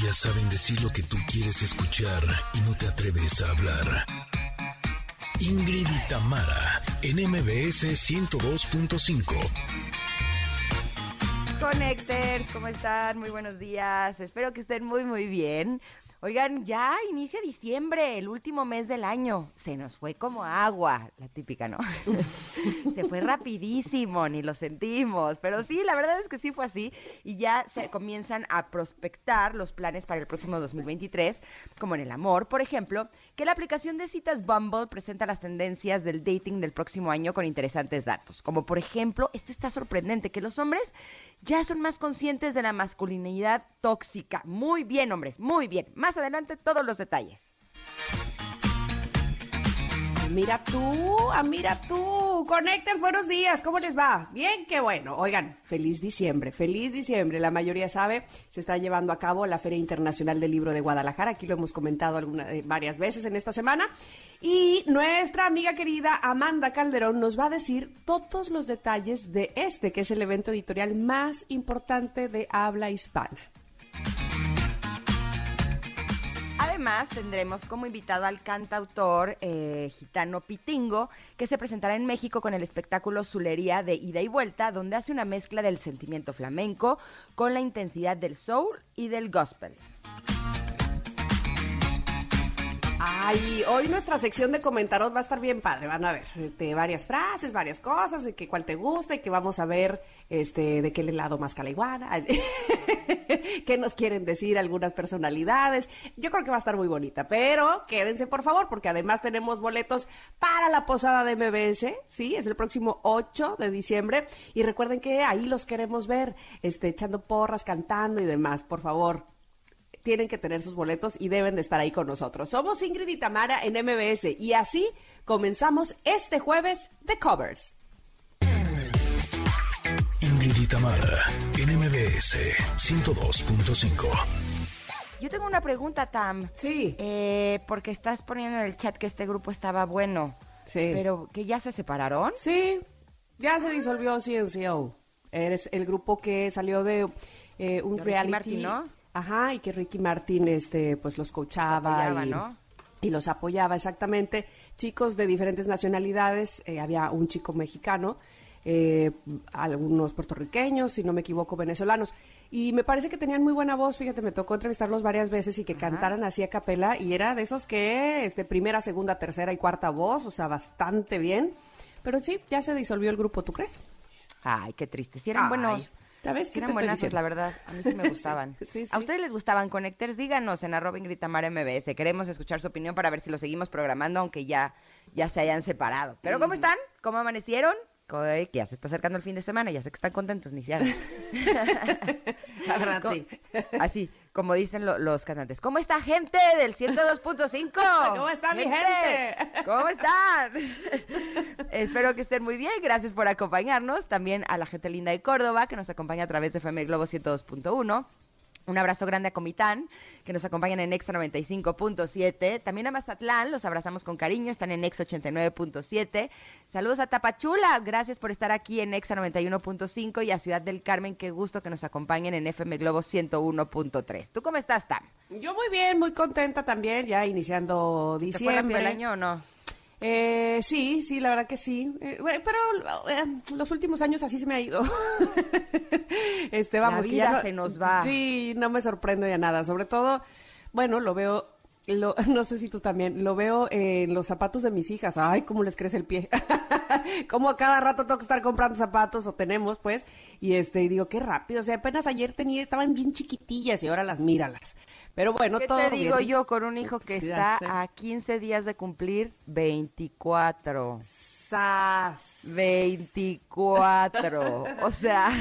Ellas saben decir lo que tú quieres escuchar y no te atreves a hablar. Ingrid y Tamara, en MBS 102.5. Connectors, ¿cómo están? Muy buenos días. Espero que estén muy, muy bien. Oigan, ya inicia diciembre, el último mes del año. Se nos fue como agua, la típica, ¿no? se fue rapidísimo, ni lo sentimos. Pero sí, la verdad es que sí fue así. Y ya se comienzan a prospectar los planes para el próximo 2023, como en el amor, por ejemplo, que la aplicación de citas Bumble presenta las tendencias del dating del próximo año con interesantes datos. Como por ejemplo, esto está sorprendente, que los hombres ya son más conscientes de la masculinidad tóxica. Muy bien, hombres, muy bien. Más adelante todos los detalles. Mira tú, ah, mira tú. Connectors, buenos días. ¿Cómo les va? Bien, qué bueno. Oigan, feliz diciembre, feliz diciembre. La mayoría sabe, se está llevando a cabo la Feria Internacional del Libro de Guadalajara. Aquí lo hemos comentado alguna, eh, varias veces en esta semana. Y nuestra amiga querida Amanda Calderón nos va a decir todos los detalles de este, que es el evento editorial más importante de habla hispana. Además, tendremos como invitado al cantautor eh, gitano Pitingo, que se presentará en México con el espectáculo Zulería de Ida y Vuelta, donde hace una mezcla del sentimiento flamenco con la intensidad del soul y del gospel. Ay, hoy nuestra sección de comentarios va a estar bien padre. Van a ver este, varias frases, varias cosas, de que cuál te gusta y que vamos a ver este, de qué lado más iguana. qué nos quieren decir algunas personalidades. Yo creo que va a estar muy bonita, pero quédense por favor, porque además tenemos boletos para la posada de MBS, ¿sí? Es el próximo 8 de diciembre. Y recuerden que ahí los queremos ver, este, echando porras, cantando y demás. Por favor, tienen que tener sus boletos y deben de estar ahí con nosotros. Somos Ingrid y Tamara en MBS y así comenzamos este jueves de Covers. Ingrid y Tamara en MBS 102.5. Yo tengo una pregunta, Tam. Sí. Eh, porque estás poniendo en el chat que este grupo estaba bueno. Sí. Pero que ya se separaron. Sí, ya se disolvió CNCO. Eres el grupo que salió de eh, un De Ricky reality. Martin, ¿no? Ajá, y que Ricky Martin este, pues los coachaba apoyaba, y, ¿no? y los apoyaba exactamente. Chicos de diferentes nacionalidades, eh, había un chico mexicano, eh, algunos puertorriqueños, si no me equivoco, venezolanos. Y me parece que tenían muy buena voz, fíjate, me tocó entrevistarlos varias veces y que cantaran así a capela, y era de esos que, este, primera, segunda, tercera y cuarta voz, o sea, bastante bien. Pero sí, ya se disolvió el grupo, ¿tú crees? Ay, qué triste. Si eran Ay, buenos. ¿Ya ves Sí qué te eran estoy buenazos, la verdad. A mí sí me gustaban. Sí, sí. ¿A ustedes les gustaban Connectors? Díganos en arroba Ingrid Tamara MBS. Queremos escuchar su opinión para ver si lo seguimos programando, aunque ya, ya se hayan separado. ¿Pero cómo están? ¿Cómo amanecieron? Que ya se está acercando el fin de semana, ya sé que están contentos, ni siquiera. La verdad, sí. Así, como dicen lo- los cantantes. ¿Cómo está gente del 102.5? ¿Cómo está mi gente? ¿Cómo están? Espero que estén muy bien. Gracias por acompañarnos. También a la gente linda de Córdoba, que nos acompaña a través de FM Globo 102.1. Un abrazo grande a Comitán, que nos acompañan en Exa 95.7. También a Mazatlán, los abrazamos con cariño, están en Exa 89.7. Saludos a Tapachula, gracias por estar aquí en Exa 91.5 y a Ciudad del Carmen, qué gusto que nos acompañen en FM Globo 101.3. ¿Tú cómo estás, Tam? Yo muy bien, muy contenta también, ya iniciando ¿Te fue rápido diciembre. el año o no? Eh, sí, sí, la verdad que sí. Eh, pero eh, los últimos años así se me ha ido. este, vamos, vida ya no- se nos va. Sí, no me sorprende ya nada. Sobre todo, bueno, lo veo, lo, no sé si tú también, lo veo en los zapatos de mis hijas. Ay, cómo les crece el pie. como a cada rato tengo que estar comprando zapatos, o tenemos, pues. Y este, y digo, qué rápido. O sea, apenas ayer tenía, estaban bien chiquitillas y ahora las míralas. Pero bueno, ¿Qué todo te digo bien. yo con un hijo que está a 15 días de cumplir 24? Sas. 24. O sea,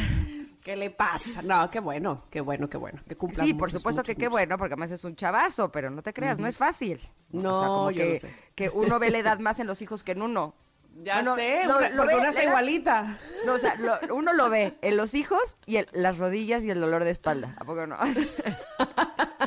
¿Qué le pasa? No, qué bueno, qué bueno, qué bueno. Que cumpla sí, por supuesto muchos, que qué bueno, porque además es un chavazo, pero no te creas, no es fácil. No, o sea, como yo lo que, sé. que uno ve la edad más en los hijos que en uno. Ya Bueno, sé, lo- una- lo porque ve- una está edad- igualita. No, o sea, lo- uno lo ve en los hijos y en las rodillas y el dolor de espalda. ¿A poco no?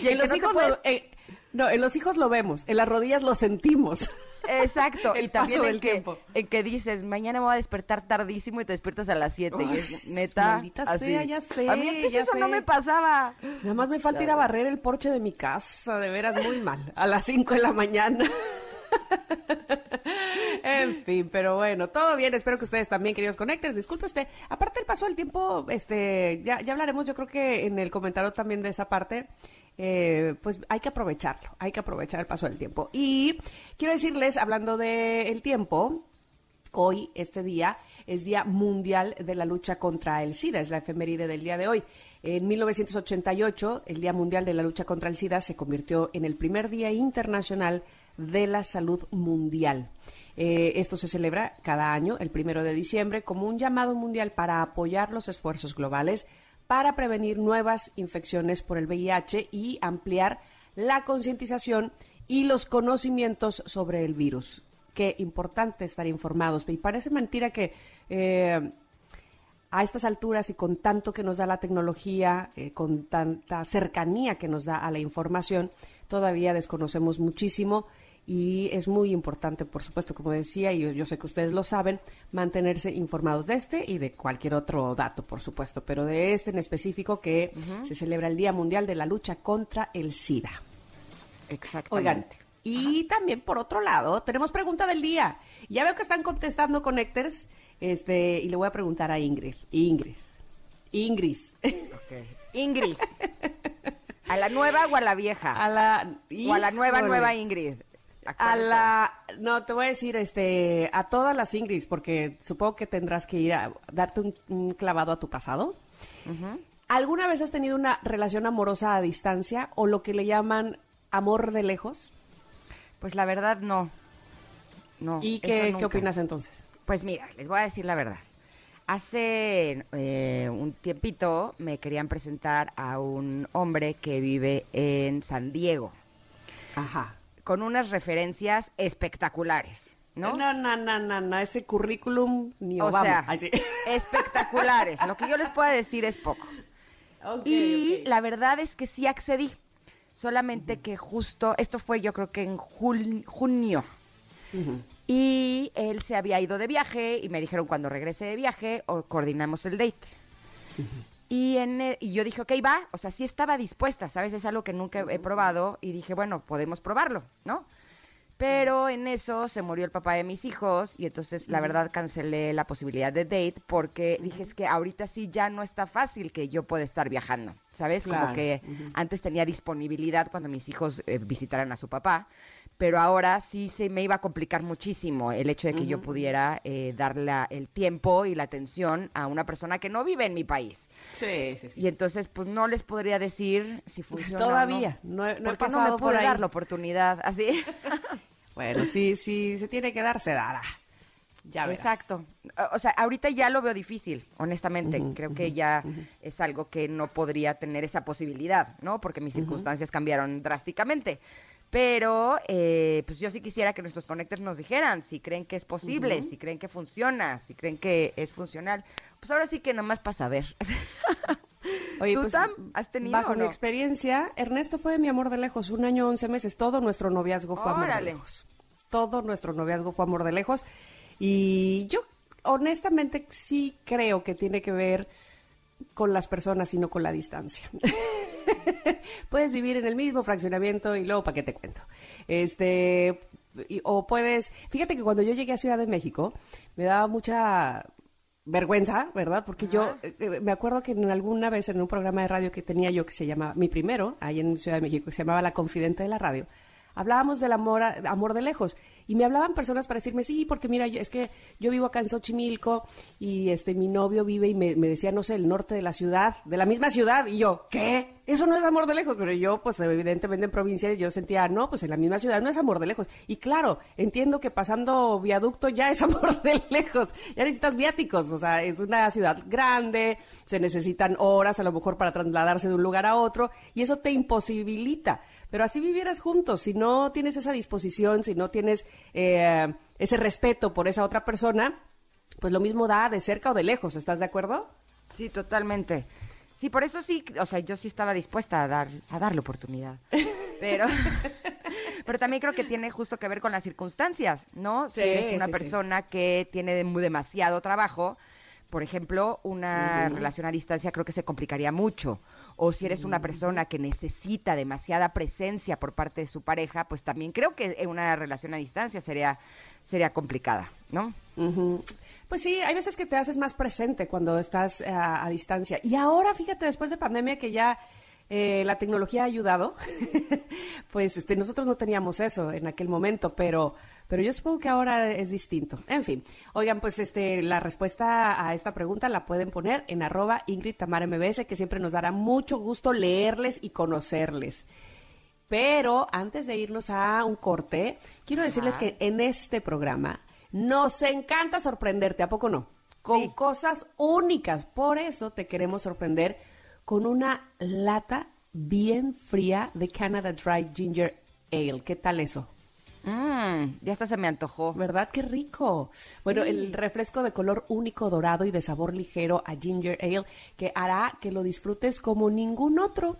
y En los no hijos puedes- lo, eh, no, en los hijos lo vemos, en las rodillas lo sentimos. Exacto, El y también paso en del que, tiempo. en que dices, mañana me voy a despertar tardísimo y te despiertas a las 7 y es neta. así. sea, ya sé, A mí antes eso no me pasaba. Nada más me falta ir a barrer el porche de mi casa, de veras muy mal, a las 5 de la mañana. en fin, pero bueno, todo bien. Espero que ustedes también, queridos conectores. Disculpe usted. Aparte del paso del tiempo, este, ya, ya hablaremos, yo creo que en el comentario también de esa parte. eh, pues hay que aprovecharlo, hay que aprovechar el paso del tiempo. Y quiero decirles, hablando del tiempo, Hoy, este día, es Día Mundial de la Lucha contra el SIDA, es la efeméride del día de hoy. En 1988, el Día Mundial de la Lucha contra el SIDA se convirtió en el primer Día Internacional de la Salud Mundial. Eh, esto se celebra cada año, el primero de diciembre, como un llamado mundial para apoyar los esfuerzos globales para prevenir nuevas infecciones por el VIH y ampliar la concientización y los conocimientos sobre el virus. Qué importante estar informados. Y parece mentira que eh, a estas alturas y con tanto que nos da la tecnología, eh, con tanta cercanía que nos da a la información, todavía desconocemos muchísimo y es muy importante, por supuesto, como decía, y yo, yo sé que ustedes lo saben, mantenerse informados de este y de cualquier otro dato, por supuesto, pero de este en específico que se celebra el Día Mundial de la Lucha contra el SIDA. Exactamente. Oigan, y también por otro lado, tenemos pregunta del día. Ya veo que están contestando connectors, este, y le voy a preguntar a Ingrid. Ingrid. Ingrid. Ingrid. ¿A la nueva o a la vieja? A la o a la nueva, híjole. nueva Ingrid. A la no te voy a decir este a todas las Ingrids porque supongo que tendrás que ir a darte un, un clavado a tu pasado. ¿Alguna vez has tenido una relación amorosa a distancia o lo que le llaman amor de lejos? Pues la verdad, no. No. ¿Y eso qué, qué opinas entonces? Pues mira, les voy a decir la verdad. Hace eh, un tiempito me querían presentar a un hombre que vive en San Diego, Ajá. con unas referencias espectaculares, ¿no? No, no, no, no, no, ese currículum ni o Obama. sea, Ay, sí. espectaculares. Lo que yo les pueda decir es poco. Ok, Y la verdad es que sí accedí. Solamente que justo, esto fue yo creo que en jul- junio. Ujú. Y él se había ido de viaje y me dijeron cuando regrese de viaje o coordinamos el date. Y, en, e- y yo dije, ok, va, o sea, sí estaba dispuesta, ¿sabes? Es algo que nunca he probado y dije, bueno, podemos probarlo, ¿no? Pero en eso se murió el papá de mis hijos y entonces la verdad cancelé la posibilidad de date porque dije es que ahorita sí ya no está fácil que yo pueda estar viajando, ¿sabes? Como Claro, que antes tenía disponibilidad cuando mis hijos eh, visitaran a su papá, pero ahora sí se me iba a complicar muchísimo el hecho de que yo pudiera eh, dar la- el tiempo y la atención a una persona que no vive en mi país. Sí, sí, sí. Y entonces, pues no les podría decir si funciona. o Todavía, no he- no he no me por pude ahí. dar la oportunidad, así. Bueno, sí, sí, se tiene que dar, se dará. Ya verás. Exacto. O- O sea, ahorita ya lo veo difícil, honestamente. Creo que ya es algo que no podría tener esa posibilidad, ¿no? Porque mis circunstancias cambiaron drásticamente. Pero, eh, pues yo sí quisiera que nuestros conectores nos dijeran si creen que es posible, si creen que funciona, si creen que es funcional. Pues ahora sí que nomás para saber. Oye, ¿Tú, pues, Sam, has tenido Bajo mi experiencia, Ernesto fue mi amor de lejos, un año, once meses. Todo nuestro noviazgo fue amor de lejos. Todo nuestro noviazgo fue amor de lejos. Y yo, honestamente, sí creo que tiene que ver con las personas y no con la distancia. puedes vivir en el mismo fraccionamiento y luego, ¿para qué te cuento? Este, y- o puedes, fíjate que cuando yo llegué a Ciudad de México, me daba mucha vergüenza, ¿verdad? Porque yo eh, eh, me acuerdo que en alguna vez en un programa de radio que tenía yo que se llamaba, mi primero, ahí en Ciudad de México, que se llamaba La Confidente de la Radio, hablábamos del amor, a- amor de lejos. Y me hablaban personas para decirme, sí, porque mira, es que yo vivo acá en Xochimilco y este mi novio vive y me, me decía, no sé, el norte de la ciudad, de la misma ciudad. Y yo, ¿qué? Eso no es amor de lejos. Pero yo, pues evidentemente en provincia, yo sentía, no, pues en la misma ciudad no es amor de lejos. Y claro, entiendo que pasando viaducto ya es amor de lejos. Ya necesitas viáticos. O sea, es una ciudad grande, se necesitan horas a lo mejor para trasladarse de un lugar a otro. Y eso te imposibilita. Pero así vivieras juntos, si no tienes esa disposición, si no tienes eh, ese respeto por esa otra persona, pues lo mismo da de cerca o de lejos, ¿estás de acuerdo? Sí, totalmente. Sí, por eso sí, o sea, yo sí estaba dispuesta a dar, a dar la oportunidad. Pero, Pero también creo que tiene justo que ver con las circunstancias, ¿no? si eres una sí, sí. persona que tiene demasiado trabajo, por ejemplo, una relación a distancia creo que se complicaría mucho. O si eres una persona que necesita demasiada presencia por parte de su pareja, pues también creo que una relación a distancia sería, sería complicada, ¿no? Pues sí, hay veces que te haces más presente cuando estás eh, a, a distancia. Y ahora, fíjate, después de pandemia que ya eh, la tecnología ha ayudado, pues este, nosotros no teníamos eso en aquel momento, pero, pero yo supongo que ahora es distinto. En fin, oigan, pues este, la respuesta a esta pregunta la pueden poner en arroba Ingrid MBS, que siempre nos dará mucho gusto leerles y conocerles. Pero antes de irnos a un corte, quiero decirles que en este programa nos encanta sorprenderte, ¿a poco no? Con Sí. cosas únicas. Por eso te queremos sorprender con una lata bien fría de Canada Dry Ginger Ale. ¿Qué tal eso? Mm, ya hasta se me antojó. ¿Verdad? ¡Qué rico! Bueno, el refresco de color único dorado y de sabor ligero a Ginger Ale que hará que lo disfrutes como ningún otro.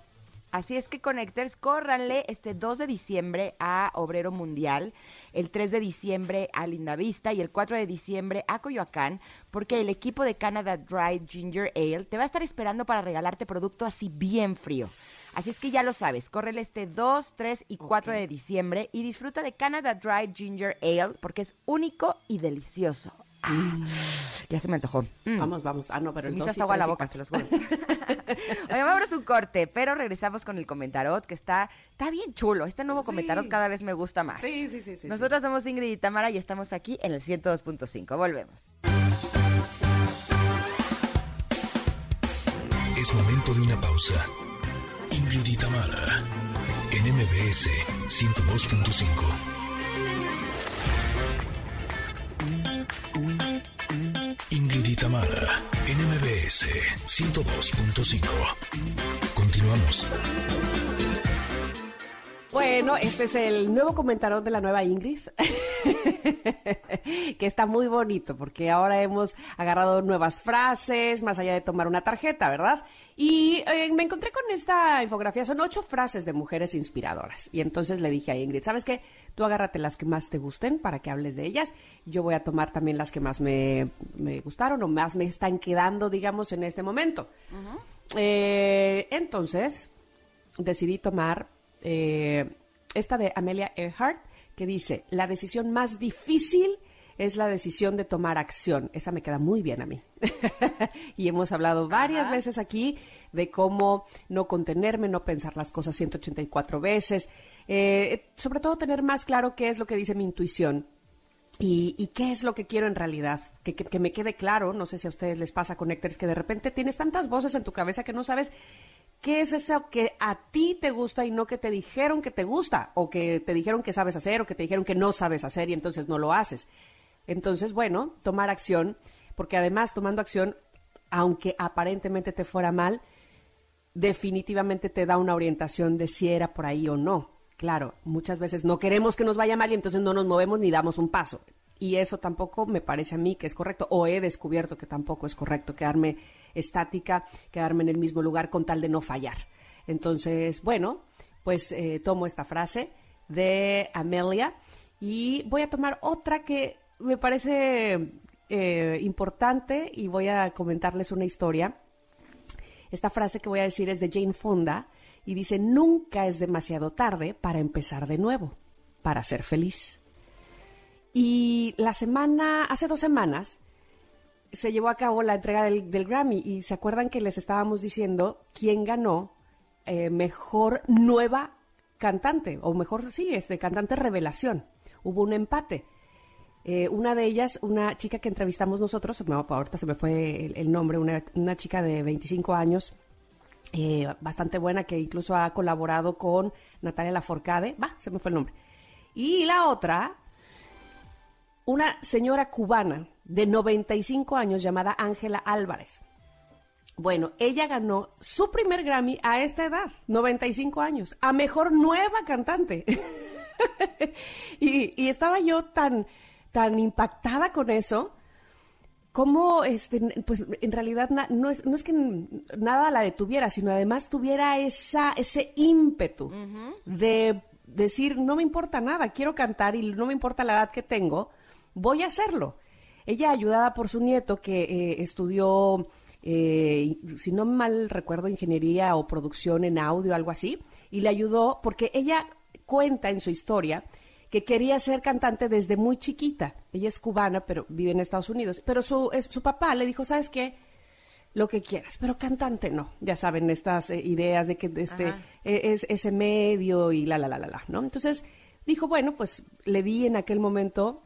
Así es que Connectors, córranle este 2 de diciembre a Obrero Mundial, el 3 de diciembre a Lindavista y el 4 de diciembre a Coyoacán, porque el equipo de Canada Dry Ginger Ale te va a estar esperando para regalarte producto así bien frío. Así es que ya lo sabes, córrele este 2, 3 y 4 Ok. de diciembre y disfruta de Canada Dry Ginger Ale porque es único y delicioso. Ah, Ya se me antojó. Mm. Vamos, vamos. Ah, no, pero Se me el hizo dos hasta y agua la boca, se los juro. Oye, vámonos un corte, pero regresamos con el comentarot, que está, está bien chulo. Este nuevo Sí. comentarot cada vez me gusta más. Sí, sí, sí, sí. Nosotros somos Ingrid y Tamara y estamos aquí en el 102.5. Volvemos. Es momento de una pausa. Ingrid y Tamara, en MBS 102.5. Ingrid y Tamara, en MBS 102.5. Continuamos. Bueno, este es el nuevo comentario de la nueva Ingrid, que está muy bonito porque ahora hemos agarrado nuevas frases, más allá de tomar una tarjeta, ¿verdad? Y eh, me encontré con esta infografía, son ocho frases de mujeres inspiradoras. Y entonces le dije a Ingrid, ¿sabes qué? Tú agárrate las que más te gusten para que hables de ellas. Yo voy a tomar también las que más me, me gustaron o más me están quedando, digamos, en este momento. Eh, entonces, decidí tomar eh, esta de Amelia Earhart, que dice, la decisión más difícil es la decisión de tomar acción. Esa me queda muy bien a mí. y hemos hablado varias veces aquí de cómo no contenerme, no pensar las cosas 184 veces, eh, sobre todo tener más claro qué es lo que dice mi intuición. Y, y qué es lo que quiero en realidad. Que, que- que me quede claro, no sé si a ustedes les pasa, Connectors, que de repente tienes tantas voces en tu cabeza que no sabes qué es eso que a ti te gusta y no que te dijeron que te gusta, o que te dijeron que sabes hacer, o que te dijeron que no sabes hacer y entonces no lo haces. Entonces, bueno, tomar acción, porque además tomando acción, aunque aparentemente te fuera mal, definitivamente te da una orientación de si era por ahí o no. Claro, muchas veces no queremos que nos vaya mal y entonces no nos movemos ni damos un paso. Y eso tampoco me parece a mí que es correcto, o he descubierto que tampoco es correcto quedarme estática, quedarme en el mismo lugar con tal de no fallar. Entonces, bueno, pues eh, tomo esta frase de Amelia y voy a tomar otra que me parece eh, importante y voy a comentarles una historia. Esta frase que voy a decir es de Jane Fonda y dice, nunca es demasiado tarde para empezar de nuevo, para ser feliz. Y la semana, hace dos semanas, se llevó a cabo la entrega del, Grammy y se acuerdan que les estábamos diciendo quién ganó eh, mejor nueva cantante, o mejor, sí, este, cantante revelación. Hubo un empate. Eh, una de ellas, una chica que entrevistamos nosotros, se me- ahorita se me fue el, el nombre, una, una chica de 25 años, eh, bastante buena, que incluso ha colaborado con Natalia Laforcade, va, se me fue el nombre. Y la otra, una señora cubana de 95 años llamada Ángela Álvarez. Bueno, ella ganó su primer Grammy a esta edad, 95 años, a mejor nueva cantante. y, y estaba yo tan, tan impactada con eso, como, este, pues en realidad na- no, es, no es que nada la detuviera, sino además tuviera esa, ese ímpetu de, decir, no me importa nada, quiero cantar y no me importa la edad que tengo, voy a hacerlo. Ella, ayudada por su nieto que eh, estudió, eh, si no mal recuerdo, ingeniería o producción en audio, algo así, y le ayudó porque ella cuenta en su historia que quería ser cantante desde muy chiquita. Ella es cubana, pero vive en Estados Unidos. Pero su, su papá le dijo, ¿sabes qué? Lo que quieras, pero cantante no. Ya saben, estas eh, ideas de que este e, es ese medio y la, la, la, la, la, ¿no? Entonces dijo, bueno, pues le di en aquel momento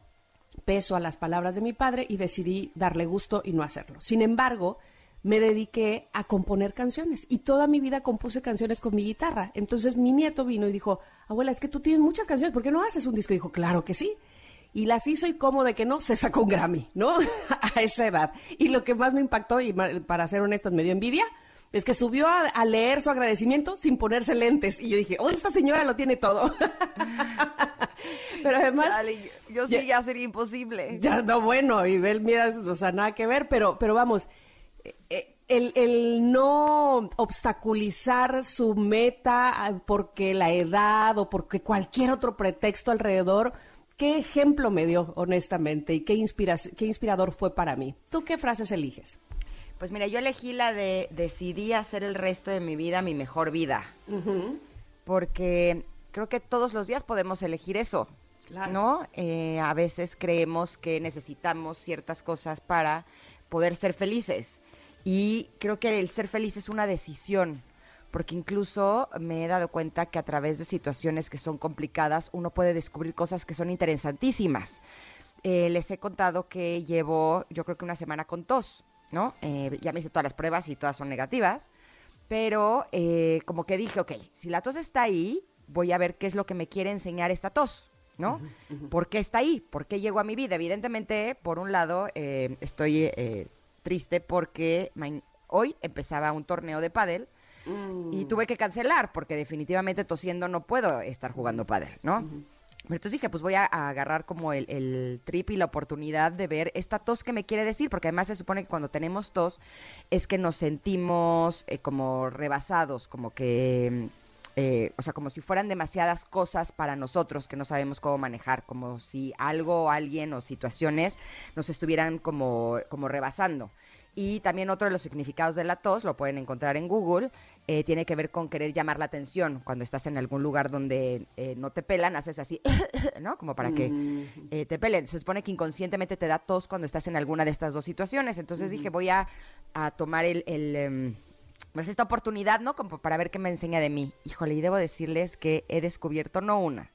peso a las palabras de mi padre y decidí darle gusto y no hacerlo. Sin embargo, me dediqué a componer canciones y toda mi vida compuse canciones con mi guitarra. Entonces mi nieto vino y dijo, abuela, es que tú tienes muchas canciones, ¿por qué no haces un disco? Y dijo, claro que sí. Y las hizo y como de que no, se sacó un Grammy, ¿no? a esa edad. Y lo que más me impactó, y para ser honestas me dio envidia, es que subió a, leer su agradecimiento sin ponerse lentes. Y yo dije, oh, esta señora lo tiene todo. pero además... yo, sí ya, sería imposible. Ya, no, bueno, y ver, mira, o sea, nada que ver, pero, pero vamos, eh, el, el, no obstaculizar su meta ah, porque la edad o porque cualquier otro pretexto alrededor, ¿qué ejemplo me dio, honestamente? ¿Y qué, qué inspirador fue para mí? ¿Tú qué frases eliges? Pues mira, yo elegí la de decidí hacer el resto de mi vida mi mejor vida. Porque creo que todos los días podemos elegir eso. ¿No? Eh, a veces creemos que necesitamos ciertas cosas para poder ser felices. Y creo que el ser feliz es una decisión, porque incluso me he dado cuenta que a través de situaciones que son complicadas uno puede descubrir cosas que son interesantísimas. Eh, les he contado que llevo, yo creo que una semana con tos. ¿No? Eh, ya me hice todas las pruebas y todas son negativas, pero eh, como que dije, ok, si la tos está ahí, voy a ver qué es lo que me quiere enseñar esta tos, ¿no? ¿Por qué está ahí? ¿Por qué llegó a mi vida? Evidentemente, por un lado, eh, estoy triste porque hoy empezaba un torneo de pádel y mm. tuve que cancelar porque definitivamente tosiendo no puedo estar jugando pádel, ¿no? Entonces dije, pues voy a, agarrar como el, trip y la oportunidad de ver esta tos que me quiere decir, porque además se supone que cuando tenemos tos es que nos sentimos eh, como rebasados, como que, eh, o sea, como si fueran demasiadas cosas para nosotros que no sabemos cómo manejar, como si algo, alguien o situaciones nos estuvieran como, como rebasando. Y también otro de los significados de la tos, lo pueden encontrar en Google, eh, tiene que ver con querer llamar la atención. Cuando estás en algún lugar donde eh, no te pelan, haces así, ¿no? Como para que eh, te pelen. Se supone que inconscientemente te da tos cuando estás en alguna de estas dos situaciones. Entonces dije, voy a, tomar el... Em, pues esta oportunidad, ¿no? Como para ver qué me enseña de mí. Híjole, y debo decirles que he descubierto no una,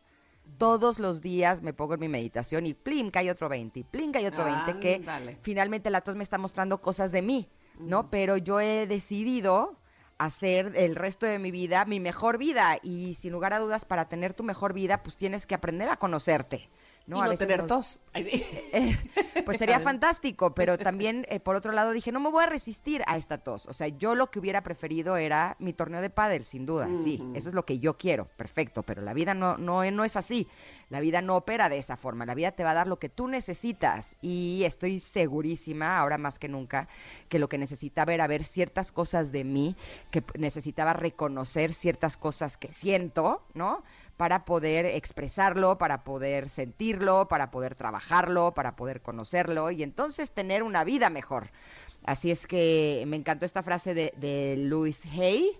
todos los días me pongo en mi meditación y plim, cae otro 20, y plim, cae otro 20, que finalmente la tos me está mostrando cosas de mí, ¿no? Pero yo he decidido hacer el resto de mi vida mi mejor vida y sin lugar a dudas para tener tu mejor vida pues tienes que aprender a conocerte. ¿No? a tener tos. Eh, pues sería fantástico, pero también eh, por otro lado dije, no me voy a resistir a esta tos. O sea, yo lo que hubiera preferido era mi torneo de pádel, sin duda, sí, eso es lo que yo quiero, perfecto, pero la vida no, no, no es así. La vida no opera de esa forma, la vida te va a dar lo que tú necesitas y estoy segurísima, ahora más que nunca, que lo que necesitaba era ver ciertas cosas de mí, que necesitaba reconocer ciertas cosas que siento, ¿no? Para poder expresarlo, para poder sentirlo, para poder trabajarlo, para poder conocerlo y entonces tener una vida mejor. Así es que me encantó esta frase de, de Louise Hay,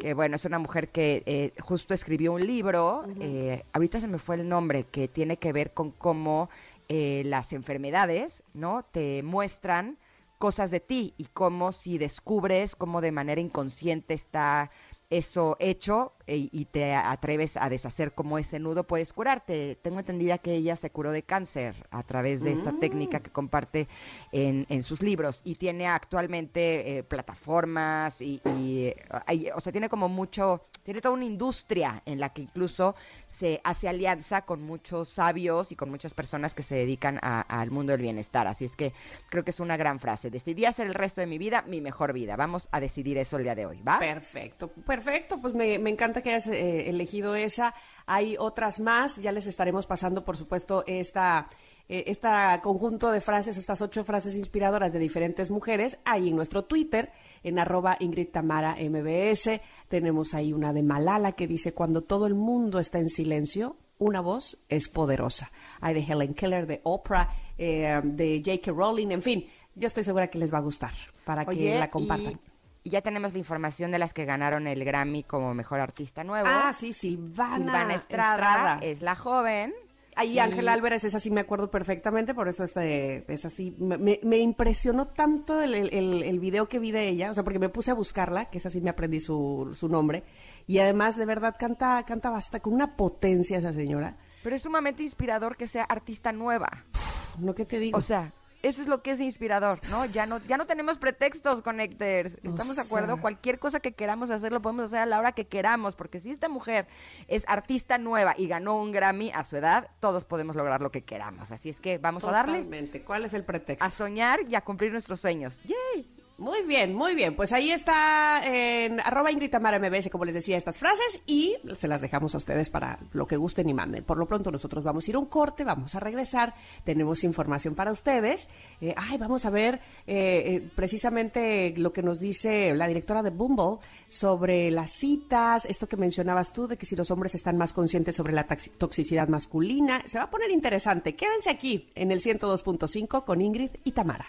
que bueno, es una mujer que eh, justo escribió un libro, eh, ahorita se me fue el nombre, que tiene que ver con cómo eh, las enfermedades, ¿no? Te muestran cosas de ti y cómo si descubres cómo de manera inconsciente está eso hecho y te atreves a deshacer como ese nudo, puedes curarte. Tengo entendida que ella se curó de cáncer a través de esta técnica mm. que comparte en, en, sus libros y tiene actualmente eh, plataformas y, o sea, tiene como mucho, tiene toda una industria en la que incluso se hace alianza con muchos sabios y con muchas personas que se dedican al mundo del bienestar. Así es que creo que es una gran frase. Decidí hacer el resto de mi vida mi mejor vida. Vamos a decidir eso el día de hoy, ¿va? Perfecto, perfecto. Pues me, me encanta que hayas eh, elegido esa. Hay otras más, ya les estaremos pasando, por supuesto, esta este conjunto de frases, estas ocho frases inspiradoras de diferentes mujeres, ahí en nuestro Twitter, en arroba Ingrid Tamara MBS. Tenemos ahí una de Malala que dice, cuando todo el mundo está en silencio, una voz es poderosa. Hay de Helen Keller, de Oprah, eh, de J.K. Rowling, en fin, yo estoy segura que les va a gustar para que la compartan. Y ya tenemos la información de las que ganaron el Grammy como mejor artista nuevo. Ah, sí, Silvana, Silvana Estrada, es la joven. Ahí Ángel Álvarez, esa sí me acuerdo perfectamente, por eso este, es así. Me, impresionó tanto el, el, el, video que vi de ella, o sea, porque me puse a buscarla, que esa sí me aprendí su, su nombre. Y además, de verdad, canta, canta bastante, con una potencia esa señora. Pero es sumamente inspirador que sea artista nueva. No, ¿qué te digo? O sea, eso es lo que es inspirador, ¿no? Ya no, ya no tenemos pretextos, Connectors. ¿Estamos de acuerdo? Cualquier cosa que queramos hacer lo podemos hacer a la hora que queramos, porque si esta mujer es artista nueva y ganó un Grammy a su edad, todos podemos lograr lo que queramos. Así es que vamos a darle. ¿Cuál es el pretexto? A soñar y a cumplir nuestros sueños. ¡Yay! Muy bien, muy bien. Pues ahí está en arroba Ingrid Tamara MBS, como les decía, estas frases y se las dejamos a ustedes para lo que gusten y manden. Por lo pronto nosotros vamos a ir a un corte, vamos a regresar, tenemos información para ustedes. Eh, ay, vamos a ver eh, eh, precisamente lo que nos dice la directora de Bumble sobre las citas, esto que mencionabas tú de que si los hombres están más conscientes sobre la toxicidad masculina. Se va a poner interesante. Quédense aquí en el 102.5 con Ingrid y Tamara.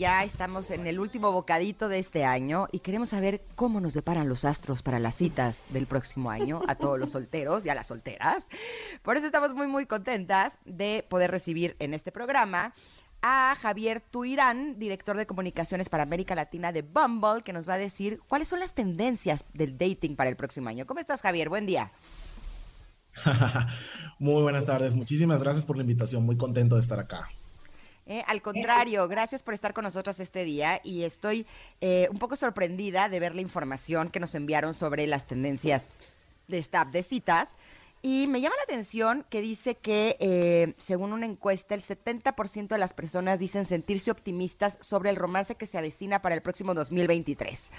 ya estamos en el último bocadito de este año y queremos saber cómo nos deparan los astros para las citas del próximo año a todos los solteros y a las solteras. Por eso estamos muy, muy contentas de poder recibir en este programa a Javier Tuirán, director de comunicaciones para América Latina de Bumble, que nos va a decir cuáles son las tendencias del dating para el próximo año. ¿Cómo estás, Javier? Buen día. Muy buenas tardes. Muchísimas gracias por la invitación. Muy contento de estar acá. Eh, al contrario, gracias por estar con nosotros este día y estoy eh, un poco sorprendida de ver la información que nos enviaron sobre las tendencias de staff de citas. Y me llama la atención que dice que, eh, según una encuesta, el 70% de las personas dicen sentirse optimistas sobre el romance que se avecina para el próximo 2023.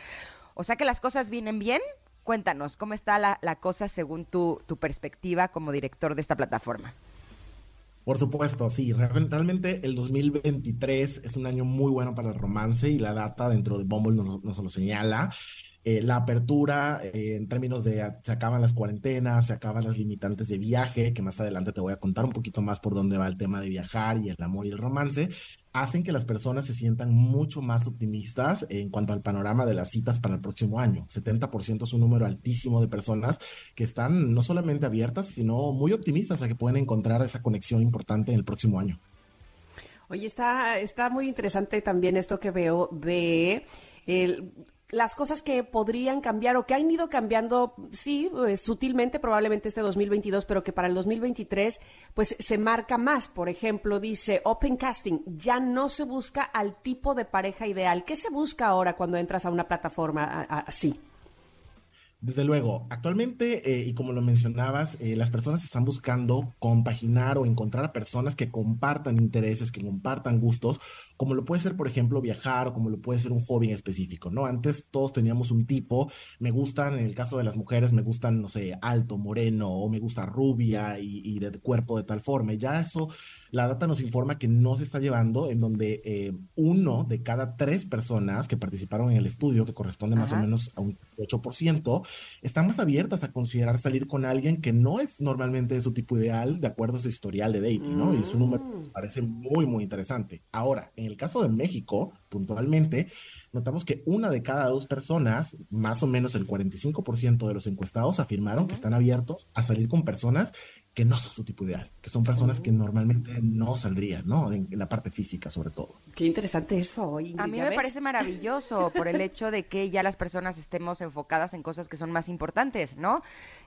O sea que las cosas vienen bien. Cuéntanos, ¿cómo está la, la cosa según tu, tu perspectiva como director de esta plataforma? Por supuesto, sí. Realmente el 2023 es un año muy bueno para el romance y la data dentro de Bumble nos, nos lo señala. Eh, la apertura eh, en términos de se acaban las cuarentenas, se acaban las limitantes de viaje, que más adelante te voy a contar un poquito más por dónde va el tema de viajar y el amor y el romance, hacen que las personas se sientan mucho más optimistas en cuanto al panorama de las citas para el próximo año. 70% es un número altísimo de personas que están no solamente abiertas, sino muy optimistas a que pueden encontrar esa conexión importante en el próximo año. Oye, está, está muy interesante también esto que veo de el, las cosas que podrían cambiar o que han ido cambiando, sí, eh, sutilmente probablemente este 2022, pero que para el 2023 pues se marca más. Por ejemplo, dice Open Casting, ya no se busca al tipo de pareja ideal. ¿Qué se busca ahora cuando entras a una plataforma así? Desde luego, actualmente, eh, y como lo mencionabas, eh, las personas están buscando compaginar o encontrar a personas que compartan intereses, que compartan gustos, como lo puede ser, por ejemplo, viajar o como lo puede ser un hobby específico, ¿no? Antes todos teníamos un tipo, me gustan, en el caso de las mujeres, me gustan, no sé, alto, moreno, o me gusta rubia y, y de cuerpo de tal forma. Y ya eso, la data nos informa que no se está llevando, en donde eh, uno de cada tres personas que participaron en el estudio, que corresponde más o menos a un 8%, están más abiertas a considerar salir con alguien que no es normalmente de su tipo ideal de acuerdo a su historial de dating, ¿no? Y es un número que mm. parece muy, muy interesante. Ahora, en el caso de México, puntualmente, notamos que una de cada dos personas, más o menos el 45% de los encuestados, afirmaron que están abiertos a salir con personas que no son su tipo ideal, que son personas que oh. normalmente no saldrían, ¿no? En, la parte física, sobre todo. Qué interesante eso. a mí me parece maravilloso por el hecho de que ya las personas estemos enfocadas en cosas que son más importantes, ¿no?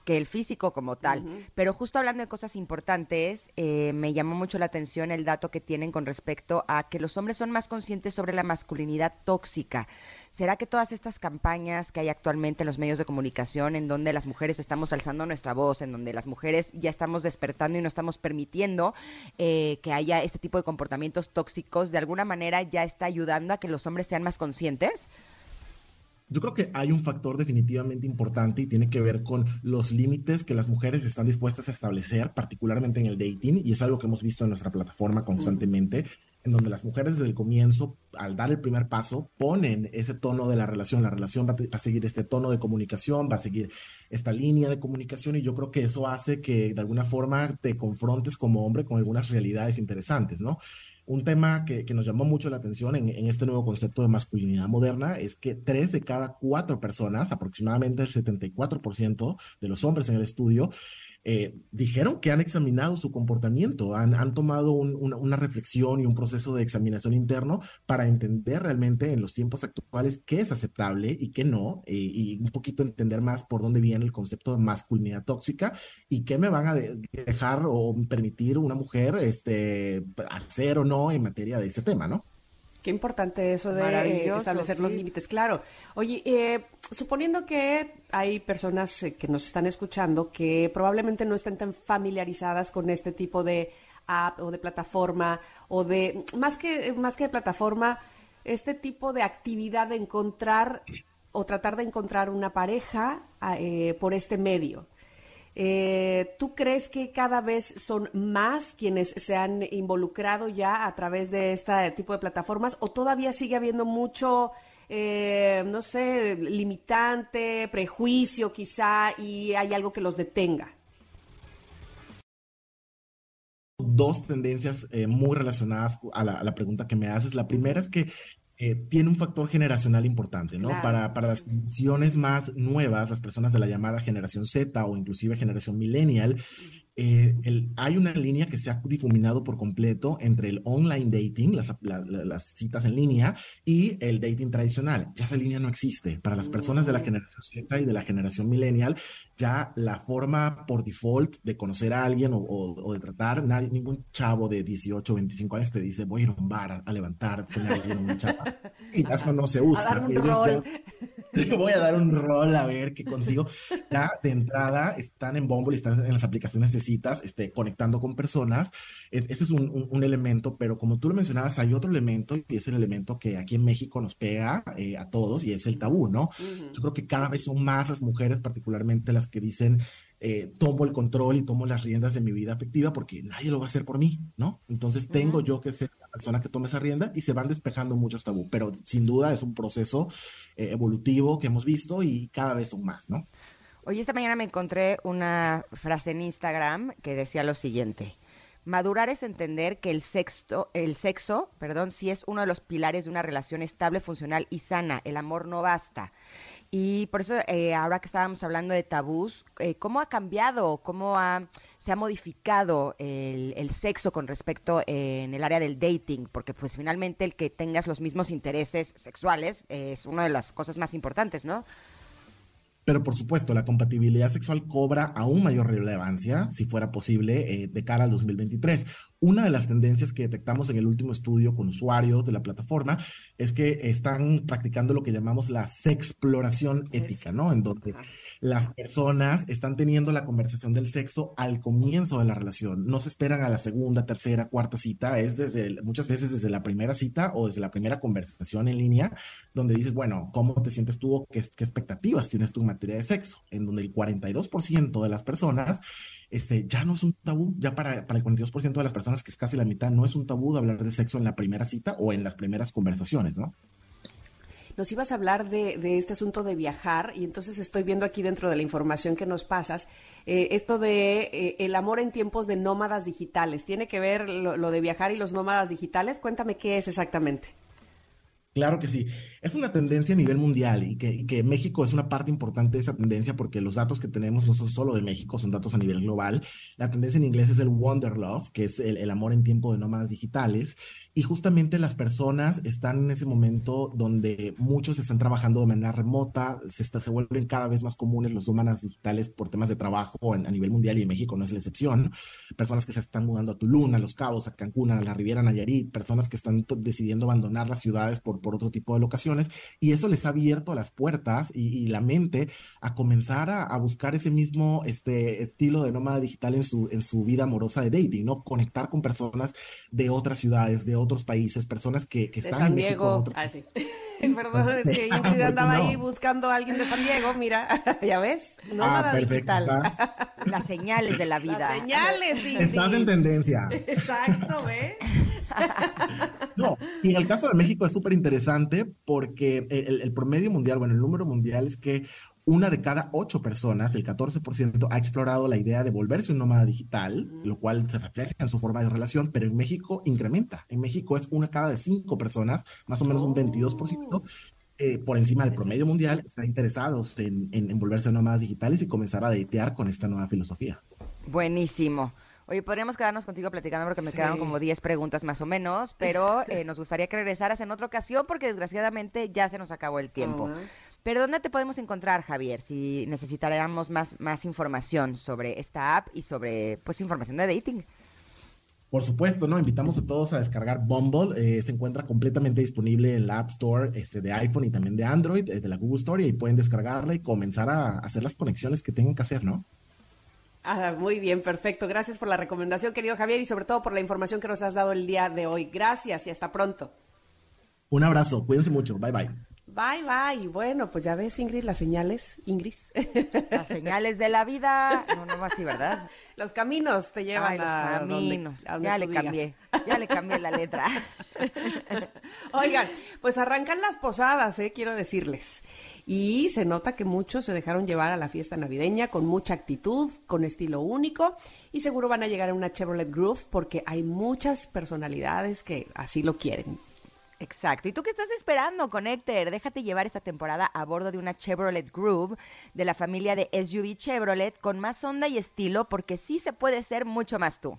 Que el físico como tal. Pero justo hablando de cosas importantes, eh, me llamó mucho la atención el dato que tienen con respecto a que los hombres son más conscientes sobre la masculinidad tóxica. ¿Será que todas estas campañas que hay actualmente en los medios de comunicación, en donde las mujeres estamos alzando nuestra voz, en donde las mujeres ya estamos despertando y no estamos permitiendo eh, que haya este tipo de comportamientos tóxicos, de alguna manera ya está ayudando a que los hombres sean más conscientes? Yo creo que hay un factor definitivamente importante y tiene que ver con los límites que las mujeres están dispuestas a establecer, particularmente en el dating, y es algo que hemos visto en nuestra plataforma constantemente, en donde las mujeres desde el comienzo, al dar el primer paso, ponen ese tono de la relación. La relación va a, seguir este tono de comunicación, va a seguir esta línea de comunicación, y yo creo que eso hace que de alguna forma te confrontes como hombre con algunas realidades interesantes, ¿no? Un tema que, nos llamó mucho la atención en, en, este nuevo concepto de masculinidad moderna es que tres de cada cuatro personas, aproximadamente el 74% de los hombres en el estudio, eh, dijeron que han examinado su comportamiento, han, han tomado una, reflexión y un proceso de examinación interno para entender realmente en los tiempos actuales qué es aceptable y qué no, eh, y un poquito entender más por dónde viene el concepto de masculinidad tóxica y qué me van a dejar o permitir una mujer este, hacer o no en materia de ese tema, ¿no? Qué importante eso de eh, establecer los límites, claro. Oye, eh, suponiendo que hay personas eh, que nos están escuchando que probablemente no estén tan familiarizadas con este tipo de app o de plataforma o de más que más que de plataforma, este tipo de actividad de encontrar o tratar de encontrar una pareja por este medio. Eh, ¿Tú crees que cada vez son más quienes se han involucrado ya a través de este tipo de plataformas o todavía sigue habiendo mucho, eh, no sé, limitante, prejuicio quizá y hay algo que los detenga? Dos tendencias eh, muy relacionadas a la, a la, pregunta que me haces. La primera es que eh, tiene un factor generacional importante, ¿no? Para, para las generaciones más nuevas, las personas de la llamada generación Z o inclusive generación millennial, eh, hay una línea que se ha difuminado por completo entre el online dating, las, las, citas en línea, y el dating tradicional. Ya esa línea no existe. Para las personas de la generación Z y de la generación millennial, ya la forma por default de conocer a alguien o, de tratar, nadie, ningún chavo de 18 o 25 años te dice, voy a ir a un bar a, levantar con alguien una chava. Y eso no se usa. voy a dar un rol a ver qué consigo. Ya de entrada están en Bumble están en las aplicaciones de citas, este, conectando con personas. Este es un, un, elemento, pero como tú lo mencionabas, hay otro elemento y es el elemento que aquí en México nos pega eh, a todos y es el tabú, ¿no? Yo creo que cada vez son más las mujeres, particularmente las que dicen, eh, tomo el control y tomo las riendas de mi vida afectiva porque nadie lo va a hacer por mí, ¿no? Entonces tengo yo que ser la persona que tome esa rienda y se van despejando muchos tabú, pero sin duda es un proceso eh, evolutivo que hemos visto y cada vez son más, ¿no? Hoy esta mañana me encontré una frase en Instagram que decía lo siguiente. Madurar es entender que el sexo, el sexo, perdón, sí es uno de los pilares de una relación estable, funcional y sana. El amor no basta. Y por eso, eh, ahora que estábamos hablando de tabús, eh, ¿cómo ha cambiado, cómo ha, se ha modificado el, sexo con respecto en el área del dating? Porque pues finalmente el que tengas los mismos intereses sexuales es una de las cosas más importantes, ¿no? Pero por supuesto, la compatibilidad sexual cobra aún mayor relevancia, si fuera posible, eh, de cara al 2023. Una de las tendencias que detectamos en el último estudio con usuarios de la plataforma es que están practicando lo que llamamos la sexploración ética, ¿no? En donde las personas están teniendo la conversación del sexo al comienzo de la relación. No se esperan a la segunda, tercera, cuarta cita, es desde muchas veces desde la primera cita o desde la primera conversación en línea, donde dices, bueno, ¿cómo te sientes tú qué, qué expectativas tienes tú en materia de sexo? En donde el 42% de las personas este, ya no es un tabú, ya para, para el 42% de las personas, que es casi la mitad, no es un tabú de hablar de sexo en la primera cita o en las primeras conversaciones, ¿no? Nos ibas a hablar de, de este asunto de viajar y entonces estoy viendo aquí dentro de la información que nos pasas eh, esto de eh, el amor en tiempos de nómadas digitales. ¿Tiene que ver lo, lo de viajar y los nómadas digitales? Cuéntame qué es exactamente. Claro que sí. Es una tendencia a nivel mundial y que, México es una parte importante de esa tendencia porque los datos que tenemos no son solo de México, son datos a nivel global. La tendencia en inglés es el Wonder Love, que es el, amor en tiempo de nómadas digitales. Y justamente las personas están en ese momento donde muchos están trabajando de manera remota, se, se vuelven cada vez más comunes los nómadas digitales por temas de trabajo a nivel mundial y en México no es la excepción. Personas que se están mudando a Tulum, a Los Cabos, a Cancún, a la Riviera Nayarit, personas que están decidiendo abandonar las ciudades por por otro tipo de locaciones, y eso les ha abierto las puertas y, la mente a comenzar a, buscar ese mismo este, estilo de nómada digital en su, en su vida amorosa de dating, ¿no? Conectar con personas de otras ciudades, de otros países, personas que, que están en México. Ah, sí. Perdón, es que Ingrid andaba ahí buscando a alguien de San Diego, mira, ya ves, nómada ah, digital. Las señales de la vida. Las señales, Ingrid. Estás en tendencia. Exacto, ¿ves? No, y en el caso de México es súper interesante porque el, promedio mundial, bueno, el número mundial es que una de cada ocho personas, el 14%, ha explorado la idea de volverse un nómada digital, lo cual se refleja en su forma de relación, pero en México incrementa. En México es una cada de cinco personas, más o menos un 22%, eh, por encima del promedio mundial, están interesados en, en, volverse nómadas digitales y comenzar a datear con esta nueva filosofía. Buenísimo. Oye, podríamos quedarnos contigo platicando porque me quedaron como 10 preguntas más o menos, pero eh, nos gustaría que regresaras en otra ocasión porque desgraciadamente ya se nos acabó el tiempo. Pero ¿dónde te podemos encontrar, Javier, si necesitáramos más, más información sobre esta app y sobre pues información de dating? Por supuesto, ¿no? Invitamos a todos a descargar Bumble. Eh, se encuentra completamente disponible en la App Store este, de iPhone y también de Android, eh, de la Google Store, y pueden descargarla y comenzar a hacer las conexiones que tengan que hacer, ¿no? Ah, muy bien, perfecto. Gracias por la recomendación, querido Javier, y sobre todo por la información que nos has dado el día de hoy. Gracias y hasta pronto. Un abrazo, cuídense mucho. Bye bye. Bye, bye. Bueno, pues ya ves, Ingrid, las señales, Ingrid. Las señales de la vida. No, no así, ¿verdad? Los caminos te llevan Ay, los caminos. ya le cambié, ya le cambié la letra. Oigan, pues arrancan las posadas, ¿eh? quiero decirles. Y se nota que muchos se dejaron llevar a la fiesta navideña con mucha actitud, con estilo único, y seguro van a llegar a una Chevrolet Groove porque hay muchas personalidades que así lo quieren. Exacto. ¿Y tú qué estás esperando, Connector? Déjate llevar esta temporada a bordo de una Chevrolet Groove de la familia de SUV Chevrolet con más onda y estilo porque sí se puede ser mucho más tú.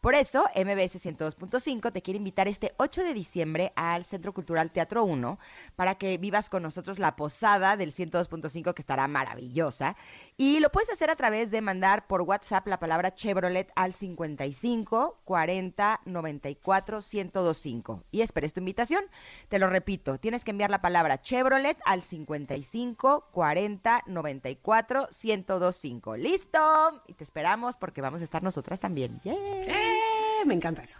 Por eso, MBS 102.5 te quiere invitar este 8 de diciembre al Centro Cultural Teatro 1 para que vivas con nosotros la posada del 102.5 que estará maravillosa. Y lo puedes hacer a través de mandar por WhatsApp la palabra Chevrolet al 55 40 94 1025. Y esperes tu invitación. Te lo repito, tienes que enviar la palabra Chevrolet al 55 40 94 1025. ¿Listo? Y te esperamos porque vamos a estar nosotras también. Me encanta eso.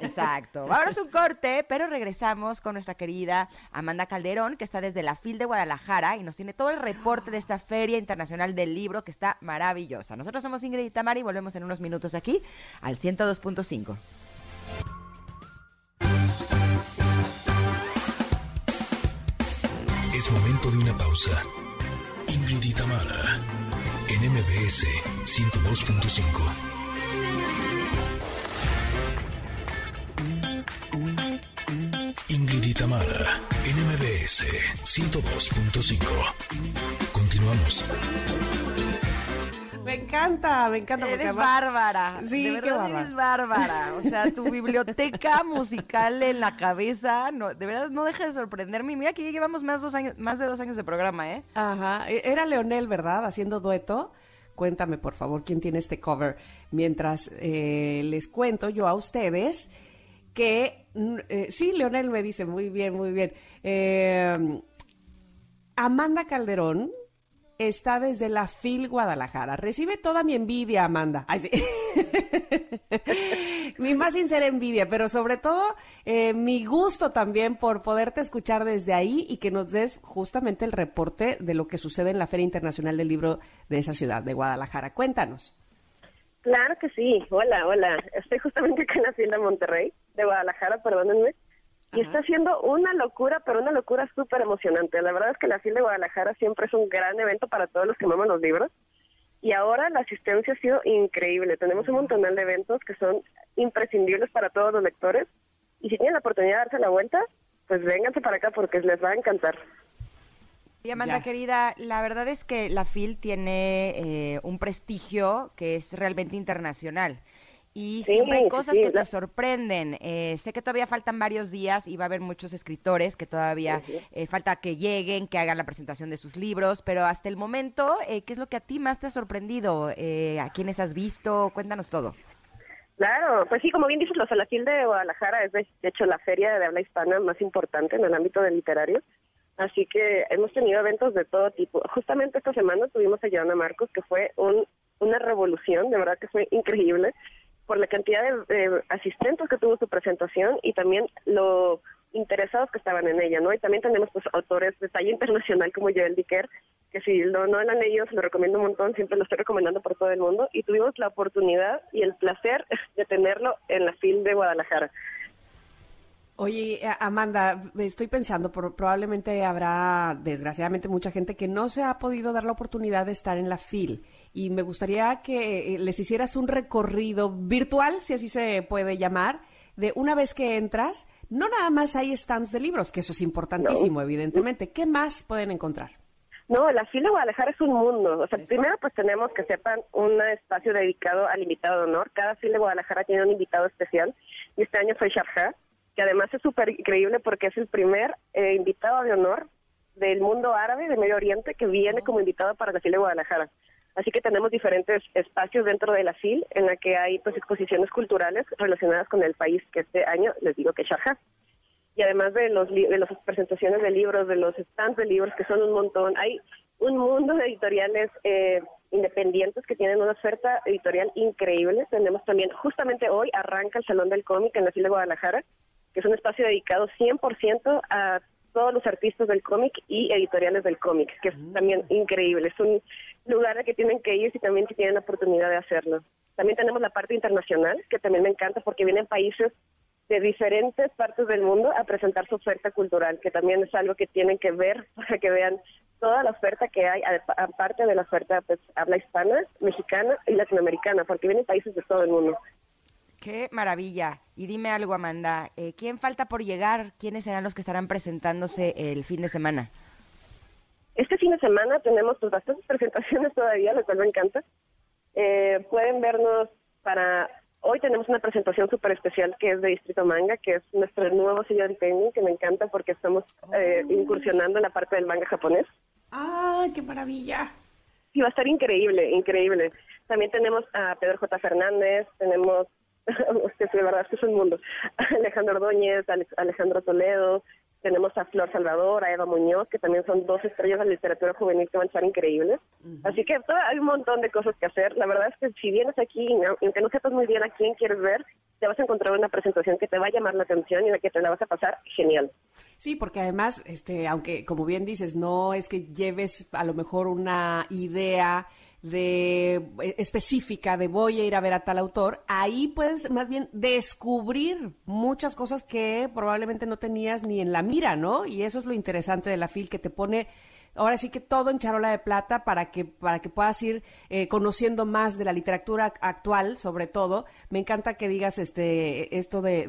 Exacto. Vamos a un corte, pero regresamos con nuestra querida Amanda Calderón, que está desde la FIL de Guadalajara y nos tiene todo el reporte de esta Feria Internacional del Libro, que está maravillosa. Nosotros somos Ingrid y Tamara y volvemos en unos minutos aquí al 102.5. Es momento de una pausa. Ingrid y Tamara, en MBS 102.5. NMBS 102.5. Continuamos. Me encanta, me encanta. Eres bárbara. Sí, de verdad eres bárbara. O sea, tu biblioteca musical en la cabeza, no, de verdad no deja de sorprenderme. mira que ya llevamos más, dos años, más de dos años de programa, ¿eh? Ajá. E, era Leonel, ¿verdad? Haciendo dueto. Cuéntame, por favor, quién tiene este cover. Mientras eh, les cuento yo a ustedes que, eh, sí, Leonel me dice, muy bien, muy bien. Eh, Amanda Calderón está desde la FIL Guadalajara. Recibe toda mi envidia, Amanda. mi más sincera envidia, pero sobre todo eh, mi gusto también por poderte escuchar desde ahí y que nos des justamente el reporte de lo que sucede en la Feria Internacional del Libro de esa ciudad, de Guadalajara. Cuéntanos. Claro que sí. Hola, hola. Estoy justamente acá en la Hacienda Monterrey, de Guadalajara, perdónenme. Y está siendo una locura, pero una locura súper emocionante. La verdad es que la FIL de Guadalajara siempre es un gran evento para todos los que aman los libros. Y ahora la asistencia ha sido increíble. Tenemos un montón de eventos que son imprescindibles para todos los lectores. Y si tienen la oportunidad de darse la vuelta, pues vénganse para acá porque les va a encantar. Y Amanda, querida, la verdad es que la FIL tiene eh, un prestigio que es realmente internacional. Y siempre hay cosas que te sorprenden. Eh, sé que todavía faltan varios días y va a haber muchos escritores que todavía eh, falta que lleguen, que hagan la presentación de sus libros, pero hasta el momento, ¿qué es lo que a ti más te ha sorprendido? ¿A quiénes has visto? Cuéntanos todo. Claro, pues sí, como bien dices, los Salafil de Guadalajara es de, hecho la feria de habla hispana más importante en el ámbito del literario. Así que hemos tenido eventos de todo tipo. Justamente esta semana tuvimos a Joana Marcos, que fue un, una revolución, de verdad que fue increíble, por la cantidad de asistentes que tuvo su presentación y también lo interesados que estaban en ella, ¿no? Y también tenemos pues autores de talla internacional como Joel Dicker, que si no, no han leído, se lo recomiendo un montón, siempre lo estoy recomendando por todo el mundo, y tuvimos la oportunidad y el placer de tenerlo en la FIL de Guadalajara. Oye, Amanda, estoy pensando, probablemente habrá, desgraciadamente, mucha gente que no se ha podido dar la oportunidad de estar en la FIL. Y me gustaría que eh, les hicieras un recorrido virtual, si así se puede llamar, de una vez que entras, no nada más hay stands de libros, que eso es importantísimo, evidentemente. ¿Qué más pueden encontrar? No, la fila Guadalajara es un mundo. O sea, primero pues tenemos que sepan un espacio dedicado al invitado de honor. Cada fila de Guadalajara tiene un invitado especial y este año fue Sharjah, que además es súper increíble porque es el primer eh, invitado de honor del mundo árabe, de Medio Oriente, que viene como invitado para la fila de Guadalajara. Así que tenemos diferentes espacios dentro de la FIL en la que hay pues exposiciones culturales relacionadas con el país que este año les digo que Sharjah. Y además de los de las presentaciones de libros, de los stands de libros que son un montón, hay un mundo de editoriales eh, independientes que tienen una oferta editorial increíble. Tenemos también, justamente hoy arranca el Salón del Cómic en la FIL de Guadalajara, que es un espacio dedicado 100% a todos los artistas del cómic y editoriales del cómic, que es mm. también increíble. Es un lugar al que tienen que ir y también si tienen la oportunidad de hacerlo. También tenemos la parte internacional, que también me encanta porque vienen países de diferentes partes del mundo a presentar su oferta cultural, que también es algo que tienen que ver para que vean toda la oferta que hay, aparte de la oferta pues habla hispana, mexicana y latinoamericana, porque vienen países de todo el mundo. Qué maravilla. Y dime algo, Amanda, eh, ¿quién falta por llegar? ¿Quiénes serán los que estarán presentándose el fin de semana? Este fin de semana tenemos pues, bastantes presentaciones todavía, lo cual me encanta. Eh, pueden vernos para... Hoy tenemos una presentación súper especial que es de Distrito Manga, que es nuestro nuevo sello de técnico, que me encanta porque estamos eh, oh. incursionando en la parte del manga japonés. ¡Ah, qué maravilla! Sí, va a estar increíble, increíble. También tenemos a Pedro J. Fernández, tenemos que de verdad es que es un mundo. Alejandro Ordóñez, Alejandro Toledo, tenemos a Flor Salvador, a Eva Muñoz, que también son dos estrellas de la literatura juvenil que van a estar increíbles. Así que hay un montón de cosas que hacer. La verdad es que si vienes aquí, aunque no sepas muy bien a quién quieres ver, te vas a encontrar una presentación que te va a llamar la atención y de que te la vas a pasar genial. Sí, porque además, este, aunque como bien dices, no es que lleves a lo mejor una idea de eh, específica de voy a ir a ver a tal autor, ahí puedes más bien descubrir muchas cosas que probablemente no tenías ni en la mira, ¿no? Y eso es lo interesante de la FIL, que te pone ahora sí que todo en charola de plata para que para que puedas ir eh, conociendo más de la literatura actual sobre todo me encanta que digas este esto de,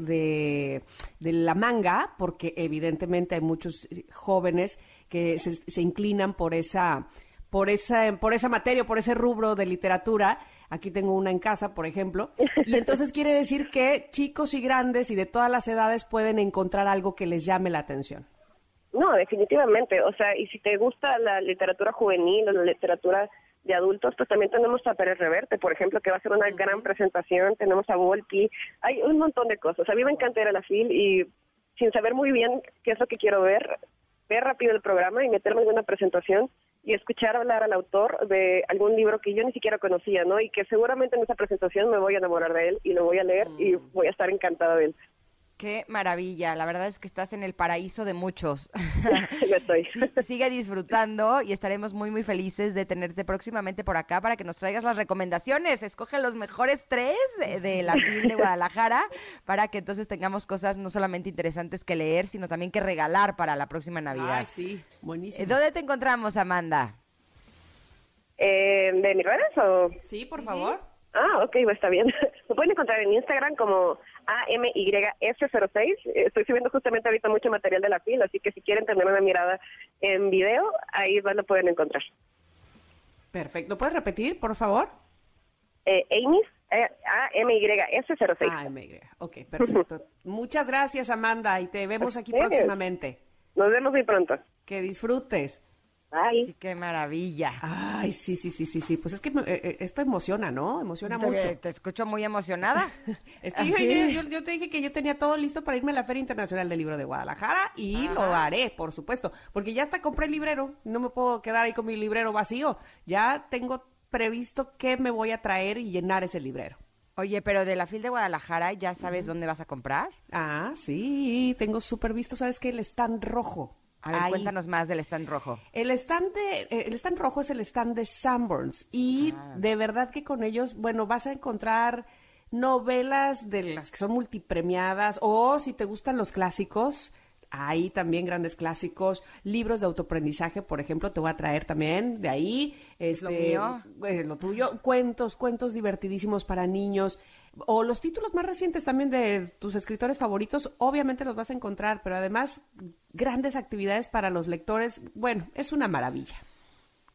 de, la manga porque evidentemente hay muchos jóvenes que se inclinan por esa por esa, por esa materia, por ese rubro de literatura. Aquí tengo una en casa, por ejemplo. Y entonces quiere decir que chicos y grandes y de todas las edades pueden encontrar algo que les llame la atención. No, definitivamente. O sea, y si te gusta la literatura juvenil o la literatura de adultos, pues también tenemos a Pérez Reverte, por ejemplo, que va a ser una gran presentación. Tenemos a Volpi. Hay un montón de cosas. A mí me encanta ir a la FIL y sin saber muy bien qué es lo que quiero ver, ver rápido el programa y meterme en una presentación y escuchar hablar al autor de algún libro que yo ni siquiera conocía, ¿no? Y que seguramente en esa presentación me voy a enamorar de él y lo voy a leer y mm. voy a estar encantada de él. Qué maravilla, la verdad es que estás en el paraíso de muchos. Yo estoy. Sigue disfrutando y estaremos muy, muy felices de tenerte próximamente por acá para que nos traigas las recomendaciones. Escoge los mejores tres de la FIL de Guadalajara para que entonces tengamos cosas no solamente interesantes que leer, sino también que regalar para la próxima Navidad. Ay, sí, buenísimo. ¿Dónde te encontramos, Amanda? Eh, ¿De mis redes o...? Sí, por favor. Ah, ok, pues está bien. Me pueden encontrar en Instagram como AMYS06. Estoy subiendo justamente ahorita mucho material de la fila, así que si quieren tener una mirada en video, ahí lo pueden encontrar. Perfecto. ¿Puedes repetir, por favor? Eh, Amy's, eh, AMYS06. AMY, ok, perfecto. Muchas gracias, Amanda, y te vemos aquí próximamente. Nos vemos muy pronto. Que disfrutes. Bye. Sí, qué maravilla. Ay, sí, sí, sí, sí, sí. Pues es que eh, eh, esto emociona, ¿no? Emociona Te, mucho. te escucho muy emocionada. Es que yo, yo- yo te dije que yo tenía todo listo para irme a la Feria Internacional del Libro de Guadalajara y lo haré, por supuesto, porque ya hasta compré el librero, no me puedo quedar ahí con mi librero vacío, ya tengo previsto qué me voy a traer y llenar ese librero. Oye, pero de la FIL de Guadalajara, ¿ya sabes dónde vas a comprar? Ah, sí, tengo súper visto, ¿sabes qué? El stand rojo. A ver, Ahí. cuéntanos más del stand rojo. El stand, de- eh, el stand rojo es el stand de Sanborns y Ah. de verdad que con ellos, bueno, vas a encontrar novelas de las que son multipremiadas o si te gustan los clásicos, hay también grandes clásicos, libros de autoaprendizaje, por ejemplo, te voy a traer también de ahí. Este, Lo mío. eh, lo tuyo, cuentos, cuentos divertidísimos para niños. O los títulos más recientes también de tus escritores favoritos, obviamente los vas a encontrar, pero además grandes actividades para los lectores. Bueno, es una maravilla.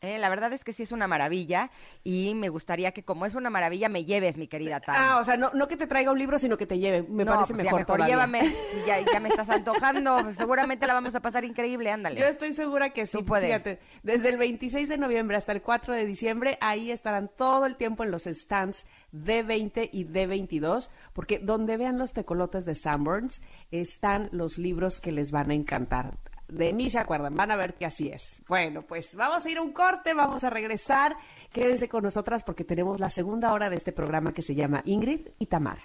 Eh, la verdad es que sí es una maravilla y me gustaría que como es una maravilla me lleves, mi querida Tania. Ah, o sea, no, no que te traiga un libro, sino que te lleve. Me no, parece pues mejor, ya mejor todavía. llévame. Si ya, ya me estás antojando. Seguramente la vamos a pasar increíble, ándale. Yo estoy segura que sí. Puedes. Fíjate, desde el 26 de noviembre hasta el 4 de diciembre, ahí estarán todo el tiempo en los stands D20 y D22, porque donde vean los tecolotes de Sanborns están los libros que les van a encantar. De mí se acuerdan, van a ver que así es. Bueno, pues vamos a ir a un corte, vamos a regresar. Quédense con nosotras porque tenemos la segunda hora de este programa que se llama Ingrid y Tamara.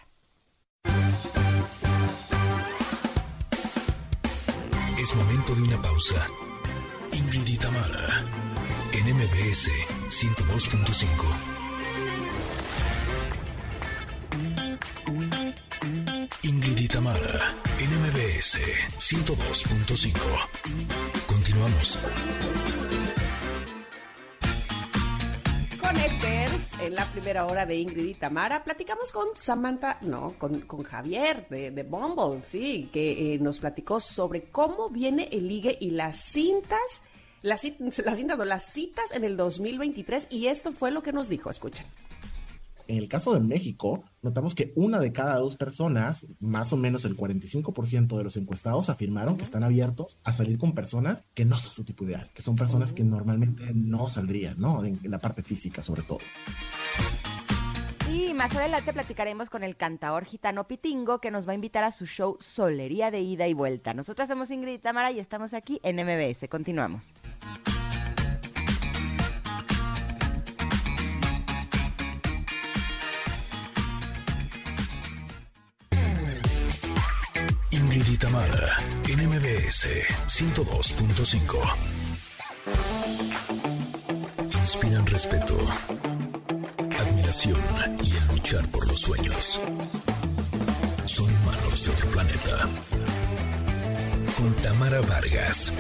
Es momento de una pausa. Ingrid y Tamara, en MBS 102.5. Ingrid y Tamara, MBS 102.5. Continuamos. Connectors, en la primera hora de Ingrid y Tamara, platicamos con Samantha, no, con, con Javier de, de Bumble, sí, que eh, nos platicó sobre cómo viene el ligue y las cintas, las, las cintas, no, las citas en el 2023, y esto fue lo que nos dijo, escuchen. En el caso de México, notamos que una de cada dos personas, más o menos el 45% de los encuestados, afirmaron que están abiertos a salir con personas que no son su tipo ideal, que son personas que normalmente no saldrían, ¿no? En, en la parte física, sobre todo. Y más adelante platicaremos con el cantador gitano Pitingo que nos va a invitar a su show Solería de ida y vuelta. Nosotras somos Ingrid y Tamara y estamos aquí en MBS. Continuamos. Tamara, en MBS 102.5. Inspiran respeto, admiración y el luchar por los sueños. Son humanos de otro planeta. Con Tamara Vargas.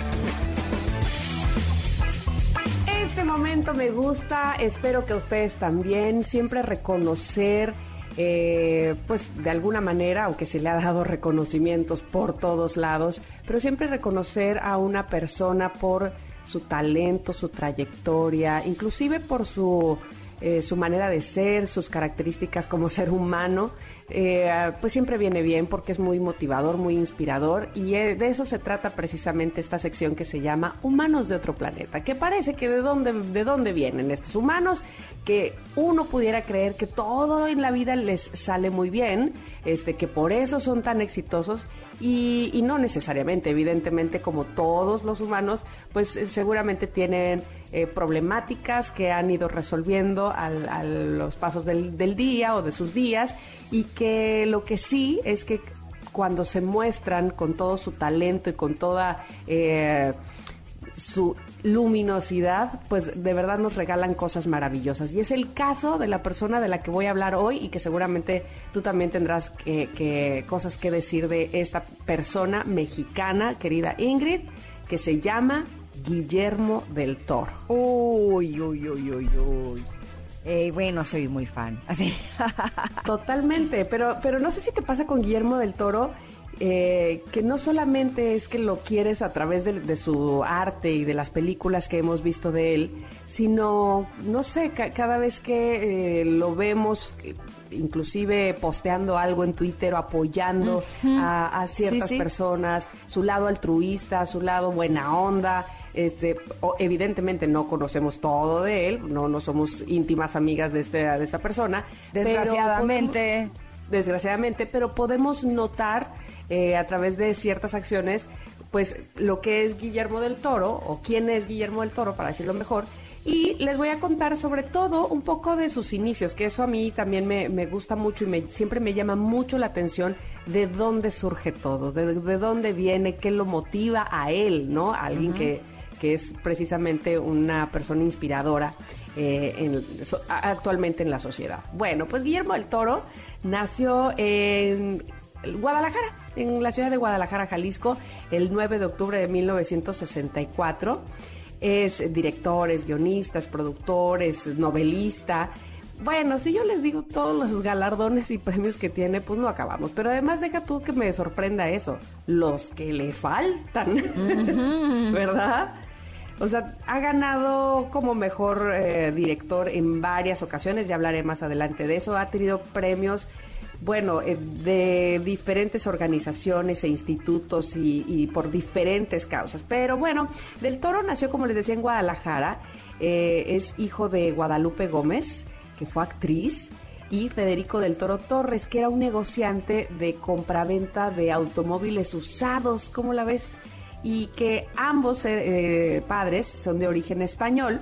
Este momento me gusta, espero que ustedes también, siempre reconocer, eh, pues de alguna manera, aunque se le ha dado reconocimientos por todos lados, pero siempre reconocer a una persona por su talento, su trayectoria, inclusive por su, eh, su manera de ser, sus características como ser humano, eh, pues siempre viene bien porque es muy motivador, muy inspirador y eh, de eso se trata precisamente esta sección que se llama Humanos de otro planeta, que parece que de dónde, de dónde vienen estos humanos, que uno pudiera creer que todo en la vida les sale muy bien, este, que por eso son tan exitosos y, y no necesariamente, evidentemente como todos los humanos, pues eh, seguramente tienen eh, problemáticas que han ido resolviendo al- a los pasos del, del día o de sus días y que lo que sí es que cuando se muestran con todo su talento y con toda eh, su luminosidad, pues de verdad nos regalan cosas maravillosas. Y es el caso de la persona de la que voy a hablar hoy y que seguramente tú también tendrás que, que- cosas que decir de esta persona mexicana, querida Ingrid, que se llama Guillermo del Toro. Uy, uy, uy, uy, uy. Eh, bueno, soy muy fan. Así. Totalmente, pero, pero no sé si te pasa con Guillermo del Toro, eh, que no solamente es que lo quieres a través de, de su arte y de las películas que hemos visto de él, sino, no sé, ca- cada vez que eh, lo vemos, inclusive posteando algo en Twitter o apoyando a, a ciertas Sí, sí. personas, su lado altruista, su lado buena onda, Este, evidentemente no conocemos todo de él, no, no somos íntimas amigas de, este, de esta persona. Desgraciadamente. desgraciadamente, pero podemos notar eh, a través de ciertas acciones, pues lo que es Guillermo del Toro, o quién es Guillermo del Toro, para decirlo mejor, y les voy a contar sobre todo un poco de sus inicios, que eso a mí también me, gusta mucho y me, siempre me llama mucho la atención de dónde surge todo, de, dónde viene, qué lo motiva a él, ¿no? alguien que, que, es precisamente una persona inspiradora eh, actualmente en la sociedad. Bueno, pues Guillermo del Toro nació en Guadalajara, en la ciudad de Guadalajara, Jalisco, el 9 de octubre de 1964 es director, es guionista, es productor, es novelista. Bueno, si yo les digo todos los galardones y premios que tiene, pues no acabamos. Pero además deja tú que me sorprenda eso, los que le faltan, ¿verdad? O sea, ha ganado como mejor eh, director en varias ocasiones, ya hablaré más adelante de eso, ha tenido premios bueno, eh, de diferentes organizaciones e institutos y, por diferentes causas. Pero bueno, Del Toro nació, como les decía, en Guadalajara. Eh, es hijo de Guadalupe Gómez, que fue actriz, y Federico del Toro Torres, que era un negociante de compraventa de automóviles usados. ¿Cómo la ves? Y que ambos eh, padres son de origen español.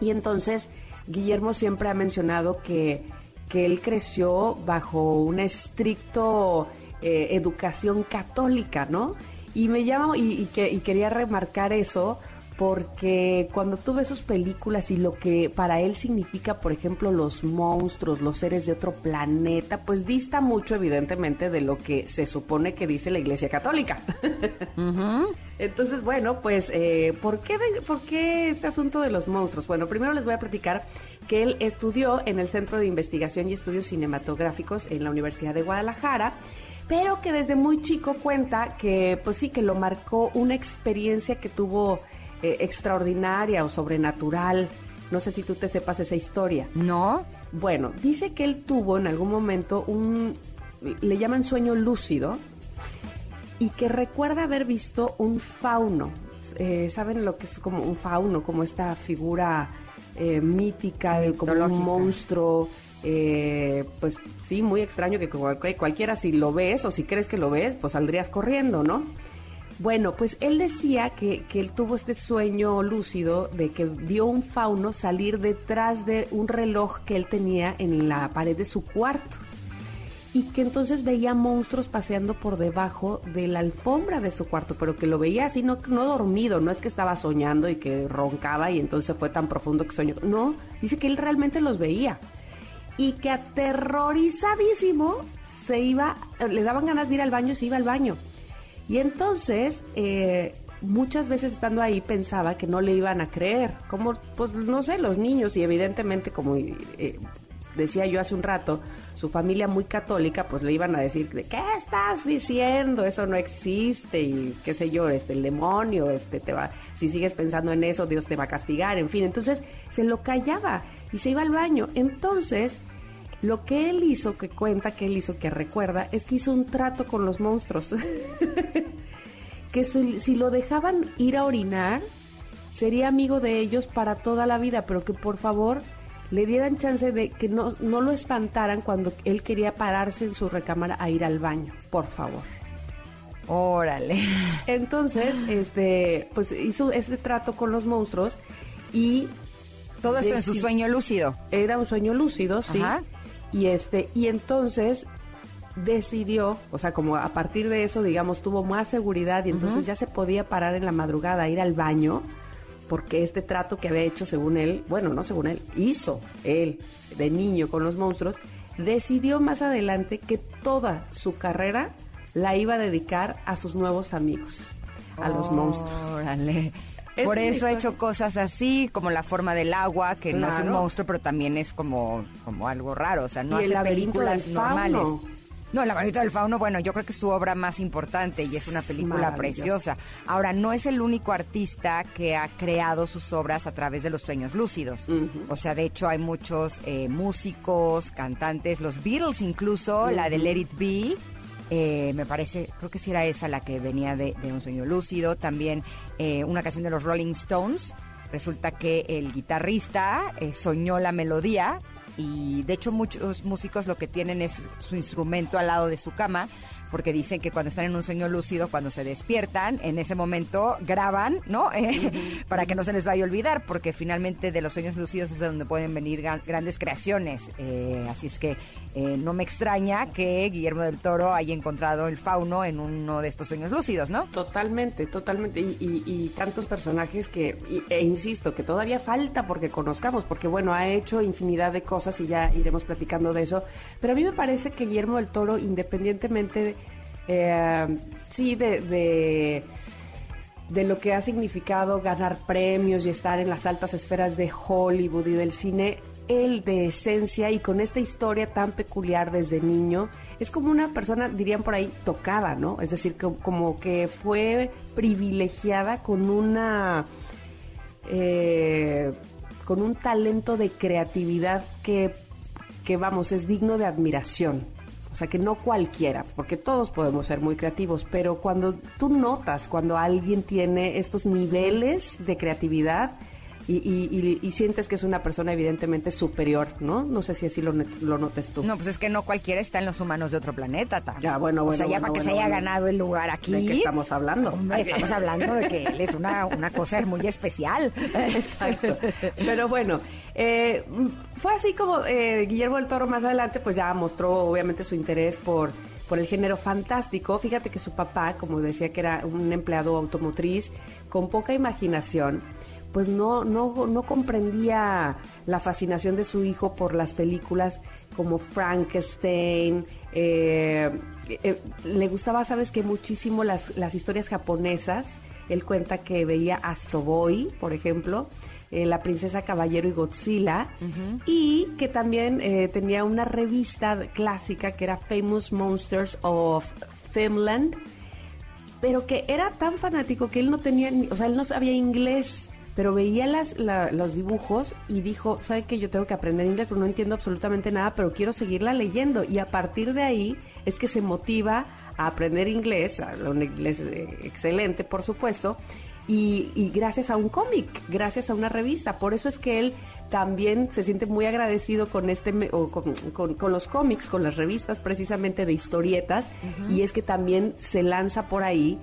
Y entonces Guillermo siempre ha mencionado que que él creció bajo una estricto eh, educación católica, ¿no? Y me llama, y, que, y quería remarcar eso porque cuando tú ves sus películas y lo que para él significa, por ejemplo, los monstruos, los seres de otro planeta, pues dista mucho, evidentemente, de lo que se supone que dice la Iglesia Católica. Entonces, bueno, pues, eh, ¿por, qué ¿por qué este asunto de los monstruos? Bueno, primero les voy a platicar que él estudió en el Centro de Investigación y Estudios Cinematográficos en la Universidad de Guadalajara pero que desde muy chico cuenta que, pues sí, que lo marcó una experiencia que tuvo eh, extraordinaria o sobrenatural. No sé si tú te sepas esa historia. No. Bueno, dice que él tuvo en algún momento un, le llaman sueño lúcido, y que recuerda haber visto un fauno. Eh, ¿Saben lo que es como un fauno? Como esta figura eh, mítica, como un monstruo. pues sí, muy extraño que cualquiera si lo ves o si crees que lo ves, pues saldrías corriendo, ¿no? Bueno, pues él decía que, que, él tuvo este sueño lúcido de que vio un fauno salir detrás de un reloj que él tenía en la pared de su cuarto. Y que entonces veía monstruos paseando por debajo de la alfombra de su cuarto, pero que lo veía así, no, no dormido, no es que estaba soñando y que roncaba y entonces fue tan profundo que soñó. No, dice que él realmente los veía. Y que aterrorizadísimo se iba, le daban ganas de ir al baño se iba al baño y entonces, eh, muchas veces estando ahí pensaba que no le iban a creer, como, pues no sé, los niños y evidentemente como eh, decía yo hace un rato, su familia muy católica, pues le iban a decir, ¿qué estás diciendo? Eso no existe y qué sé yo, este, el demonio, este, te va, si sigues pensando en eso, Dios te va a castigar, en fin, entonces se lo callaba y se iba al baño. Entonces, lo que él hizo, que cuenta que él hizo, que recuerda, es que hizo un trato con los monstruos. que si, lo dejaban ir a orinar, sería amigo de ellos para toda la vida, pero que por favor le dieran chance de que no, no lo espantaran cuando él quería pararse en su recámara a ir al baño, por favor. Órale. Entonces, este, pues hizo este trato con los monstruos y todo esto en su sueño lúcido. Era un sueño lúcido, sí. Y este, y entonces decidió, o sea, como a partir de eso, digamos, tuvo más seguridad y entonces ya se podía parar en la madrugada a ir al baño, porque este trato que había hecho según él, bueno, no según él, hizo él de niño con los monstruos, decidió más adelante que toda su carrera la iba a dedicar a sus nuevos amigos, a los monstruos. Órale. Por eso ha hecho cosas así, como la forma del agua, que no es un monstruo, pero también es como, como algo raro. O sea, no hace películas normales. No, El laberinto del fauno, bueno, yo creo que es su obra más importante y es una película preciosa. Ahora, no es el único artista que ha creado sus obras a través de los sueños lúcidos. O sea, de hecho hay muchos eh, músicos, cantantes, los Beatles incluso, la de Let It Be, Eh, me parece, creo que sí era esa la que venía de, de Un Sueño Lúcido. También eh, una canción de los Rolling Stones. Resulta que el guitarrista eh, soñó la melodía y de hecho muchos músicos lo que tienen es su instrumento al lado de su cama porque dicen que cuando están en un sueño lúcido, cuando se despiertan, en ese momento graban, ¿no? Para que no se les vaya a olvidar, porque finalmente de los sueños lúcidos es de donde pueden venir gran- grandes creaciones. Eh, así es que eh, no me extraña que Guillermo del Toro haya encontrado el fauno en uno de estos sueños lúcidos, ¿no? Totalmente, totalmente. Y, y- tantos personajes que, e insisto, que todavía falta porque conozcamos, porque bueno, ha hecho infinidad de cosas y ya iremos platicando de eso. Pero a mí me parece que Guillermo del Toro, independientemente, eh, sí, de, de, de lo que ha significado ganar premios y estar en las altas esferas de Hollywood y del cine, él de esencia y con esta historia tan peculiar desde niño, es como una persona, dirían por ahí, tocada, ¿no? Es decir, como que fue privilegiada con una... eh, con un talento de creatividad que, que, vamos, es digno de admiración. O sea, que no cualquiera, porque todos podemos ser muy creativos, pero cuando tú notas, cuando alguien tiene estos niveles de creatividad y, y- y- y sientes que es una persona evidentemente superior, ¿no? No sé si así lo, lo notes tú. No, pues es que no cualquiera está en los humanos de otro planeta, Ta. Ya, bueno, O bueno, sea, ya bueno, para que se haya ganado el lugar aquí. ¿De qué estamos hablando? Hombre, estamos hablando de que él es una, una cosa muy especial. Exacto. Pero bueno, eh, fue así como eh, Guillermo del Toro más adelante pues ya mostró obviamente su interés por, por el género fantástico. Fíjate que su papá, como decía que era un empleado automotriz con poca imaginación, pues no, no, no comprendía la fascinación de su hijo por las películas como Frankenstein. eh, eh, le gustaba, sabes que muchísimo las, las historias japonesas. Él cuenta que veía Astro Boy, por ejemplo, eh, La Princesa Caballero y Godzilla, y que también eh, tenía una revista clásica que era Famous Monsters of Finland, pero que era tan fanático que él no tenía, o sea, él no sabía inglés, pero veía las, la- los dibujos y dijo, ¿sabe que Yo tengo que aprender inglés, pero no entiendo absolutamente nada, pero quiero seguirla leyendo. Y a partir de ahí es que se motiva a aprender inglés, a un inglés eh, excelente, por supuesto, y, y gracias a un cómic, gracias a una revista. Por eso es que él también se siente muy agradecido con este o con, con- con los cómics, con las revistas precisamente de historietas, y es que también se lanza por ahí.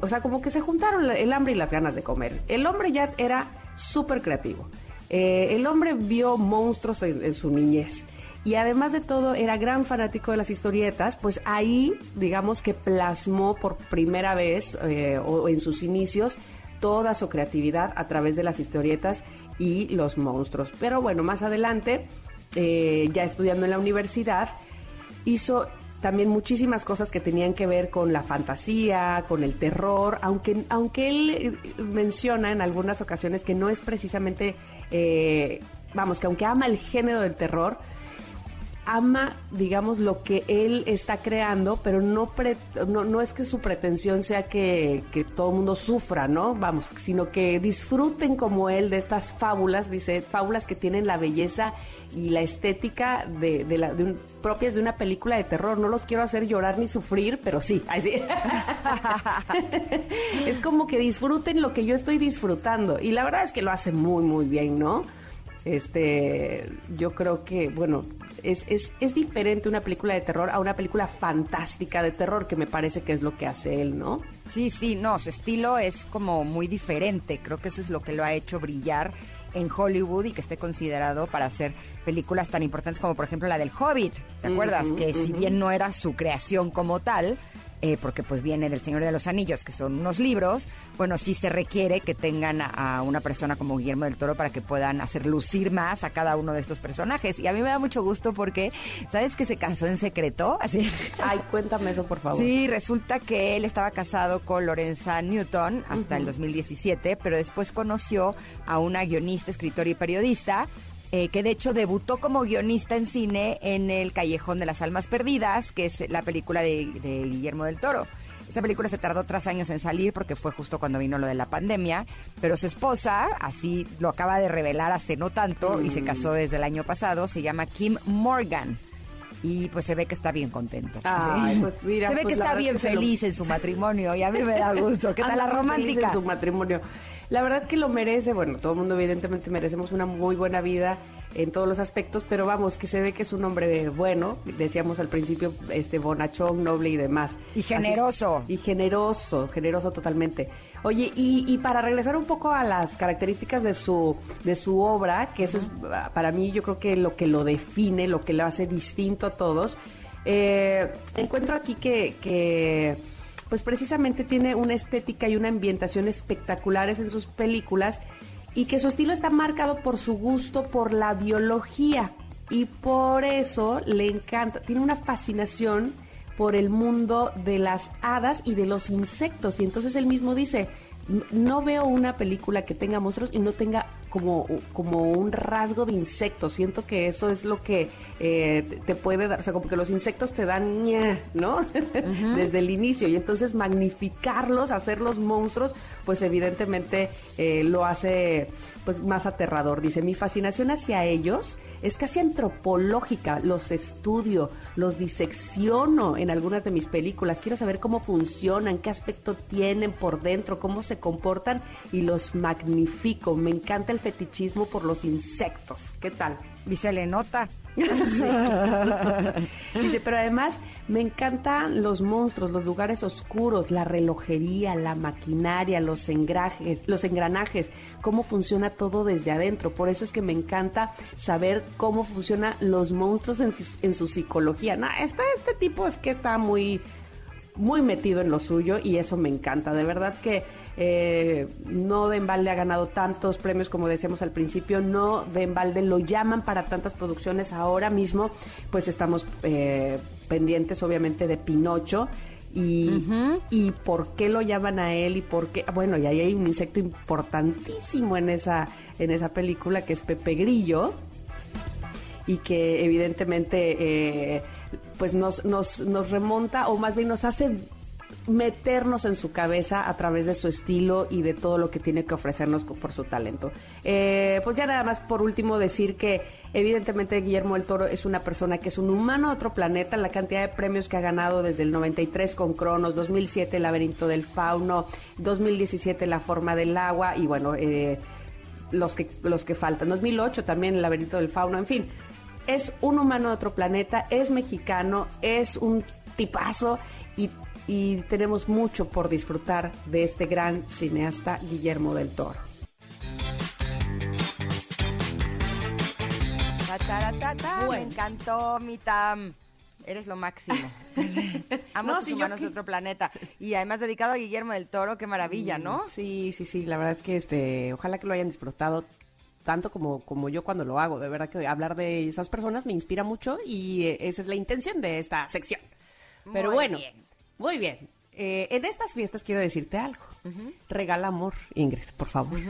O sea, como que se juntaron el hambre y las ganas de comer. El hombre ya era súper creativo. Eh, el hombre vio monstruos en, en su niñez. Y además de todo, era gran fanático de las historietas, pues ahí, digamos que plasmó por primera vez, eh, o en sus inicios, toda su creatividad a través de las historietas y los monstruos. Pero bueno, más adelante, eh, ya estudiando en la universidad, hizo también muchísimas cosas que tenían que ver con la fantasía, con el terror, aunque, aunque él eh, menciona en algunas ocasiones que no es precisamente, eh, vamos, que aunque ama el género del terror, ama, digamos, lo que él está creando, pero no, pre- no, no es que su pretensión sea que, que todo el mundo sufra, ¿no? Vamos, sino que disfruten como él de estas fábulas, dice, fábulas que tienen la belleza y la estética de, de la, de un- propias de una película de terror. No los quiero hacer llorar ni sufrir, pero sí. Así. es como que disfruten lo que yo estoy disfrutando. Y la verdad es que lo hace muy, muy bien, ¿no? Este, yo creo que, bueno, es, es, es diferente una película de terror a una película fantástica de terror, que me parece que es lo que hace él, ¿no? Sí, sí, no, su estilo es como muy diferente. Creo que eso es lo que lo ha hecho brillar en Hollywood y que esté considerado para hacer películas tan importantes como por ejemplo la del Hobbit. ¿Te acuerdas? Que si bien no era su creación como tal, eh, porque pues viene del Señor de los Anillos, que son unos libros, bueno, sí se requiere que tengan a, a una persona como Guillermo del Toro para que puedan hacer lucir más a cada uno de estos personajes. Y a mí me da mucho gusto porque, ¿sabes que se casó en secreto? Así. Ay, cuéntame eso, por favor. Sí, resulta que él estaba casado con Lorenza Newton hasta el 2017, pero después conoció a una guionista, escritora y periodista. Eh, que de hecho debutó como guionista en cine en El Callejón de las Almas Perdidas, que es la película de, de Guillermo del Toro. Esta película se tardó tres años en salir porque fue justo cuando vino lo de la pandemia, pero su esposa, así lo acaba de revelar hace no tanto y se casó desde el año pasado, se llama Kim Morgan. y pues se ve que está bien contento. Pues mira, se ve pues que está bien que lo- feliz en su matrimonio y a mí me da gusto. ¿Qué tal la feliz romántica? En su matrimonio. La verdad es que lo merece. Bueno, todo el mundo evidentemente merecemos una muy buena vida en todos los aspectos, pero vamos, que se ve que es un hombre bueno. Decíamos al principio, este bonachón, noble y demás. Y Así generoso. y generoso, generoso totalmente. Oye, y, y para regresar un poco a las características de su, de su obra, que eso es para mí yo creo que lo que lo define, lo que lo hace distinto a todos, eh, encuentro aquí que, que, pues precisamente tiene una estética y una ambientación espectaculares en sus películas y que su estilo está marcado por su gusto por la biología y por eso le encanta, tiene una fascinación por el mundo de las hadas y de los insectos. Y entonces él mismo dice, "N- no veo una película que tenga monstruos y no tenga como, como un rasgo de insectos. Siento que eso es lo que eh, te- puede dar, o sea, como que los insectos te dan, ¿no? Desde el inicio. Y entonces magnificarlos, hacerlos monstruos, pues evidentemente eh, lo hace pues más aterrador. Dice, mi fascinación hacia ellos es casi antropológica, los estudio, los disecciono en algunas de mis películas, quiero saber cómo funcionan, qué aspecto tienen por dentro, cómo se comportan y los magnifico. Me encanta el fetichismo por los insectos. ¿Qué tal? Y se le nota. Dice, pero además me encantan los monstruos, los lugares oscuros, la relojería, la maquinaria, los engrajes, los engranajes, cómo funciona todo desde adentro. Por eso es que me encanta saber cómo funcionan los monstruos en, su- en su psicología. No, este, este tipo es que está muy, muy metido en lo suyo y eso me encanta. De verdad que eh, no de embalde ha ganado tantos premios como decíamos al principio, no de embalde lo llaman para tantas producciones ahora mismo, pues estamos eh, pendientes obviamente de Pinocho. Y, y por qué lo llaman a él y por qué bueno y ahí hay un insecto importantísimo en esa en esa película que es Pepe Grillo y que evidentemente eh, pues nos, nos, nos remonta o más bien nos hace meternos en su cabeza a través de su estilo y de todo lo que tiene que ofrecernos por su talento. Eh, pues ya nada más por último decir que evidentemente Guillermo del Toro es una persona que es un humano de otro planeta, la cantidad de premios que ha ganado desde el 93 con Cronos, 2007 El laberinto del fauno, 2017 La forma del agua y bueno, eh, los que, los que faltan. 2008 también El laberinto del fauno, en fin. Es un humano de otro planeta, es mexicano, es un tipazo y, y tenemos mucho por disfrutar de este gran cineasta Guillermo del Toro. Ta, Me Bueno. encantó, mi Tam. Eres lo máximo. Amo No, humanos de otro planeta. Y además dedicado a Guillermo del Toro, qué maravilla, ¿no? Sí, sí, sí, la verdad es que este, ojalá que lo hayan disfrutado tanto como, como yo cuando lo hago. De verdad que hablar de esas personas me inspira mucho y eh, esa es la intención de esta sección. Pero Muy bueno, bien. muy bien. Eh, en estas fiestas quiero decirte algo. Regala amor, Ingrid, por favor.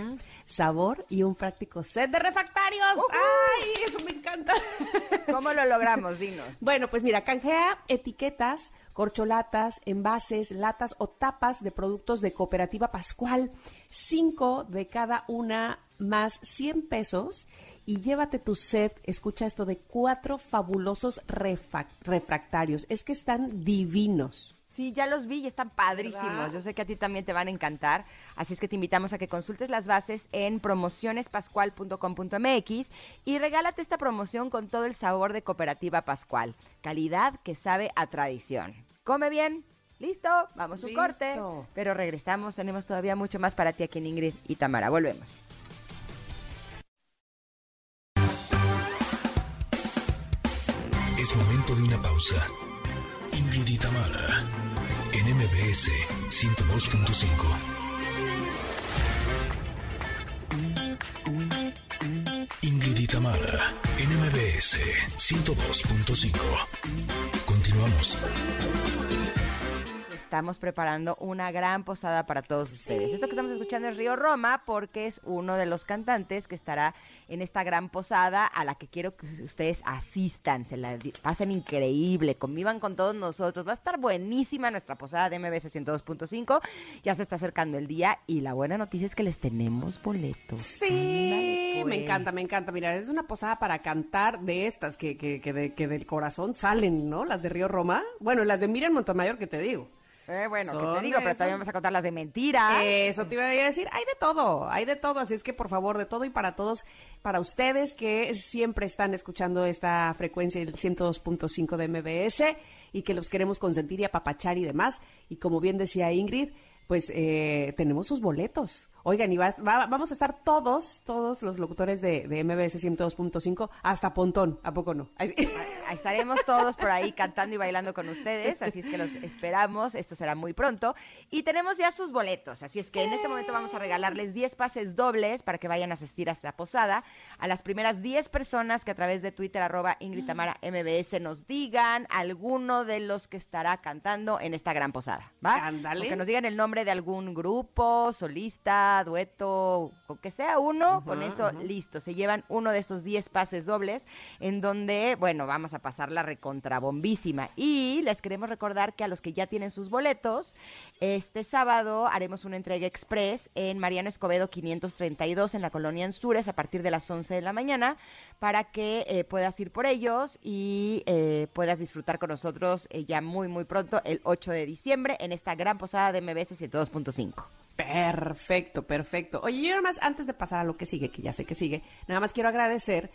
Sabor y un práctico set de refractarios. ¡Ay, eso me encanta! ¿Cómo lo logramos? Dinos. Bueno, pues mira, canjea etiquetas, corcholatas, envases, latas o tapas de productos de Cooperativa Pascual. Cinco de cada una más 100 pesos y llévate tu set, escucha esto, de cuatro fabulosos refractarios. Es que están divinos. Sí, ya los vi y están padrísimos. ¿Verdad? Yo sé que a ti también te van a encantar. Así es que te invitamos a que consultes las bases en promocionespascual.com.mx y regálate esta promoción con todo el sabor de Cooperativa Pascual. Calidad que sabe a tradición. Come bien. Listo, vamos a un Listo. corte. Pero regresamos, tenemos todavía mucho más para ti aquí en Ingrid y Tamara. Volvemos. Es momento de una pausa. Ingrid en MBS 102.5. Ingrid y en MBS 102.5. Continuamos. Estamos preparando una gran posada para todos ustedes. Esto que estamos escuchando es Río Roma porque es uno de los cantantes que estará en esta gran posada a la que quiero que ustedes asistan, se la pasen increíble, convivan con todos nosotros. Va a estar buenísima nuestra posada de MBS 102.5. Ya se está acercando el día y la buena noticia es que les tenemos boletos. Sí, me pues. encanta, me encanta. Mira, es una posada para cantar de estas que, que, que, que del corazón salen, ¿no? Las de Río Roma. Bueno, las de Miriam Montemayor que te digo. Eh, bueno, que Son te digo, pero esas. también vamos a contar las de mentiras. Eso te iba a decir, hay de todo, hay de todo, así es que por favor, de todo y para todos, para ustedes que siempre están escuchando esta frecuencia del 102.5 de MBS y que los queremos consentir y apapachar y demás, y como bien decía Ingrid, pues eh, tenemos sus boletos. Oigan, y va- va- vamos a estar todos, todos los locutores de, de MBS 102.5 hasta Pontón, ¿a poco no? Ahí Estaremos todos por ahí cantando y bailando con ustedes, así es que los esperamos, esto será muy pronto. Y tenemos ya sus boletos, así es que en este momento vamos a regalarles 10 pases dobles para que vayan a asistir a esta posada. A las primeras 10 personas que a través de Twitter, arroba Ingrid Tamara MBS, nos digan alguno de los que estará cantando en esta gran posada, ¿va? Ándale. Que nos digan el nombre de algún grupo, solista, dueto, o que sea uno, con eso listo. Se llevan uno de estos 10 pases dobles, en donde, bueno, vamos a pasar la recontrabombísima. Y les queremos recordar que a los que ya tienen sus boletos, este sábado haremos una entrega express en Mariano Escobedo 532 en la colonia Anzures a partir de las 11 de la mañana para que eh, puedas ir por ellos y eh, puedas disfrutar con nosotros eh, ya muy, muy pronto, el 8 de diciembre, en esta gran posada de MBS 102.5. Perfecto, perfecto. Oye, yo nada más, antes de pasar a lo que sigue, que ya sé que sigue, nada más quiero agradecer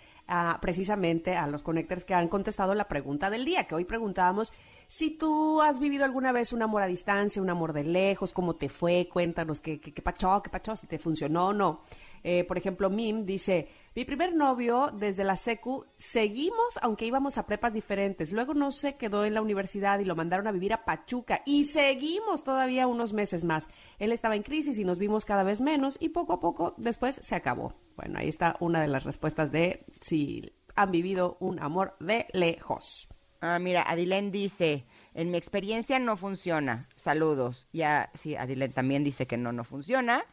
precisamente a los connectors que han contestado la pregunta del día, que hoy preguntábamos si tú has vivido alguna vez un amor a distancia, un amor de lejos, cómo te fue, cuéntanos qué, qué, qué pachó, qué pachó, si te funcionó o no. Eh, por ejemplo, Mim dice, mi primer novio desde la secu, seguimos aunque íbamos a prepas diferentes. Luego no se quedó en la universidad y lo mandaron a vivir a Pachuca y seguimos todavía unos meses más. Él estaba en crisis y nos vimos cada vez menos y poco a poco después se acabó. Bueno, ahí está una de las respuestas de si han vivido un amor de lejos. Ah, mira, Adilén dice, en mi experiencia no funciona. Saludos. Ya, sí, Adilén también dice que no, no funciona.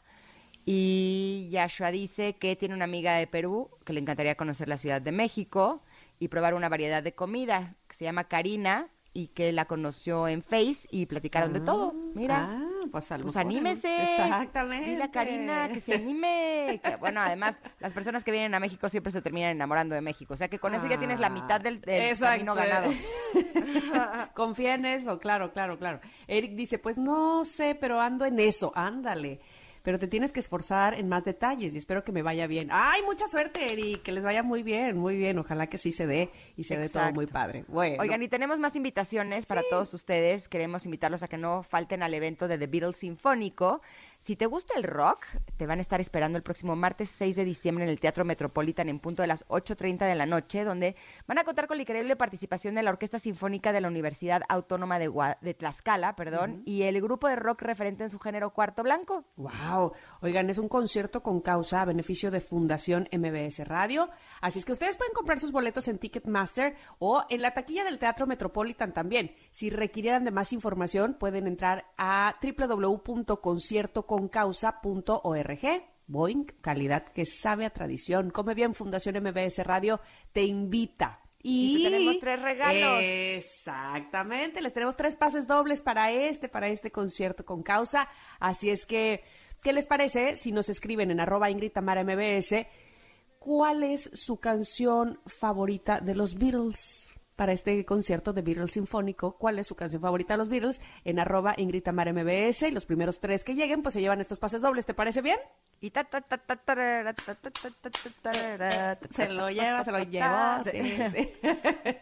Y Yashua dice que tiene una amiga de Perú que le encantaría conocer la Ciudad de México y probar una variedad de comida que se llama Karina y que la conoció en Face y platicaron de todo. Mira. Ah, pues, Pues anímese. Exactamente. Dile a Karina que se anime. Que, bueno, además, las personas que vienen a México siempre se terminan enamorando de México. O sea que con eso ya tienes la mitad del, del camino ganado. Confía en eso, claro, claro, claro. Eric dice, pues no sé, pero ando en eso, ándale. Pero te tienes que esforzar en más detalles y espero que me vaya bien. ¡Ay, mucha suerte, Eric! Que les vaya muy bien, muy bien. Ojalá que sí se dé y se dé todo muy padre. Bueno. Oigan, y tenemos más invitaciones para todos ustedes. Queremos invitarlos a que no falten al evento de The Beatles Sinfónico. Si te gusta el rock, te van a estar esperando el próximo martes 6 de diciembre en el Teatro Metropolitan en punto de las 8.30 de la noche, donde van a contar con la increíble participación de la Orquesta Sinfónica de la Universidad Autónoma de, Gua- de Tlaxcala perdón, y el grupo de rock referente en su género Cuarto Blanco. Wow, oigan, es un concierto con causa a beneficio de Fundación MBS Radio. Así es que ustedes pueden comprar sus boletos en Ticketmaster o en la taquilla del Teatro Metropolitan también. Si requirieran de más información, pueden entrar a www.conciertoconcausa.org. Boeing, calidad que sabe a tradición. Come bien, Fundación MBS Radio te invita. Y Y, te tenemos tres regalos. Exactamente, les tenemos tres pases dobles para este, para este concierto con causa. Así es que, ¿qué les parece si nos escriben en arroba Ingrid Tamara MBS cuál es su canción favorita de los Beatles? Para este concierto de Beatles Sinfónico, ¿cuál es su canción favorita de los Beatles? En arroba Ingrid Tamara MBS y los primeros tres que lleguen, pues se llevan estos pases dobles, ¿te parece bien? Y ta, ta, ta, tarara, Se lo lleva, se lo llevó, sí, sí.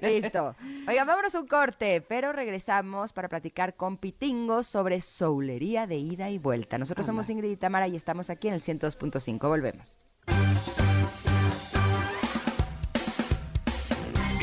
Listo. Oigan, vámonos un corte, pero regresamos para platicar con Pitingo sobre soulería de ida y vuelta. Nosotros somos Ingrid y Tamara y estamos aquí en el 102.5. Volvemos.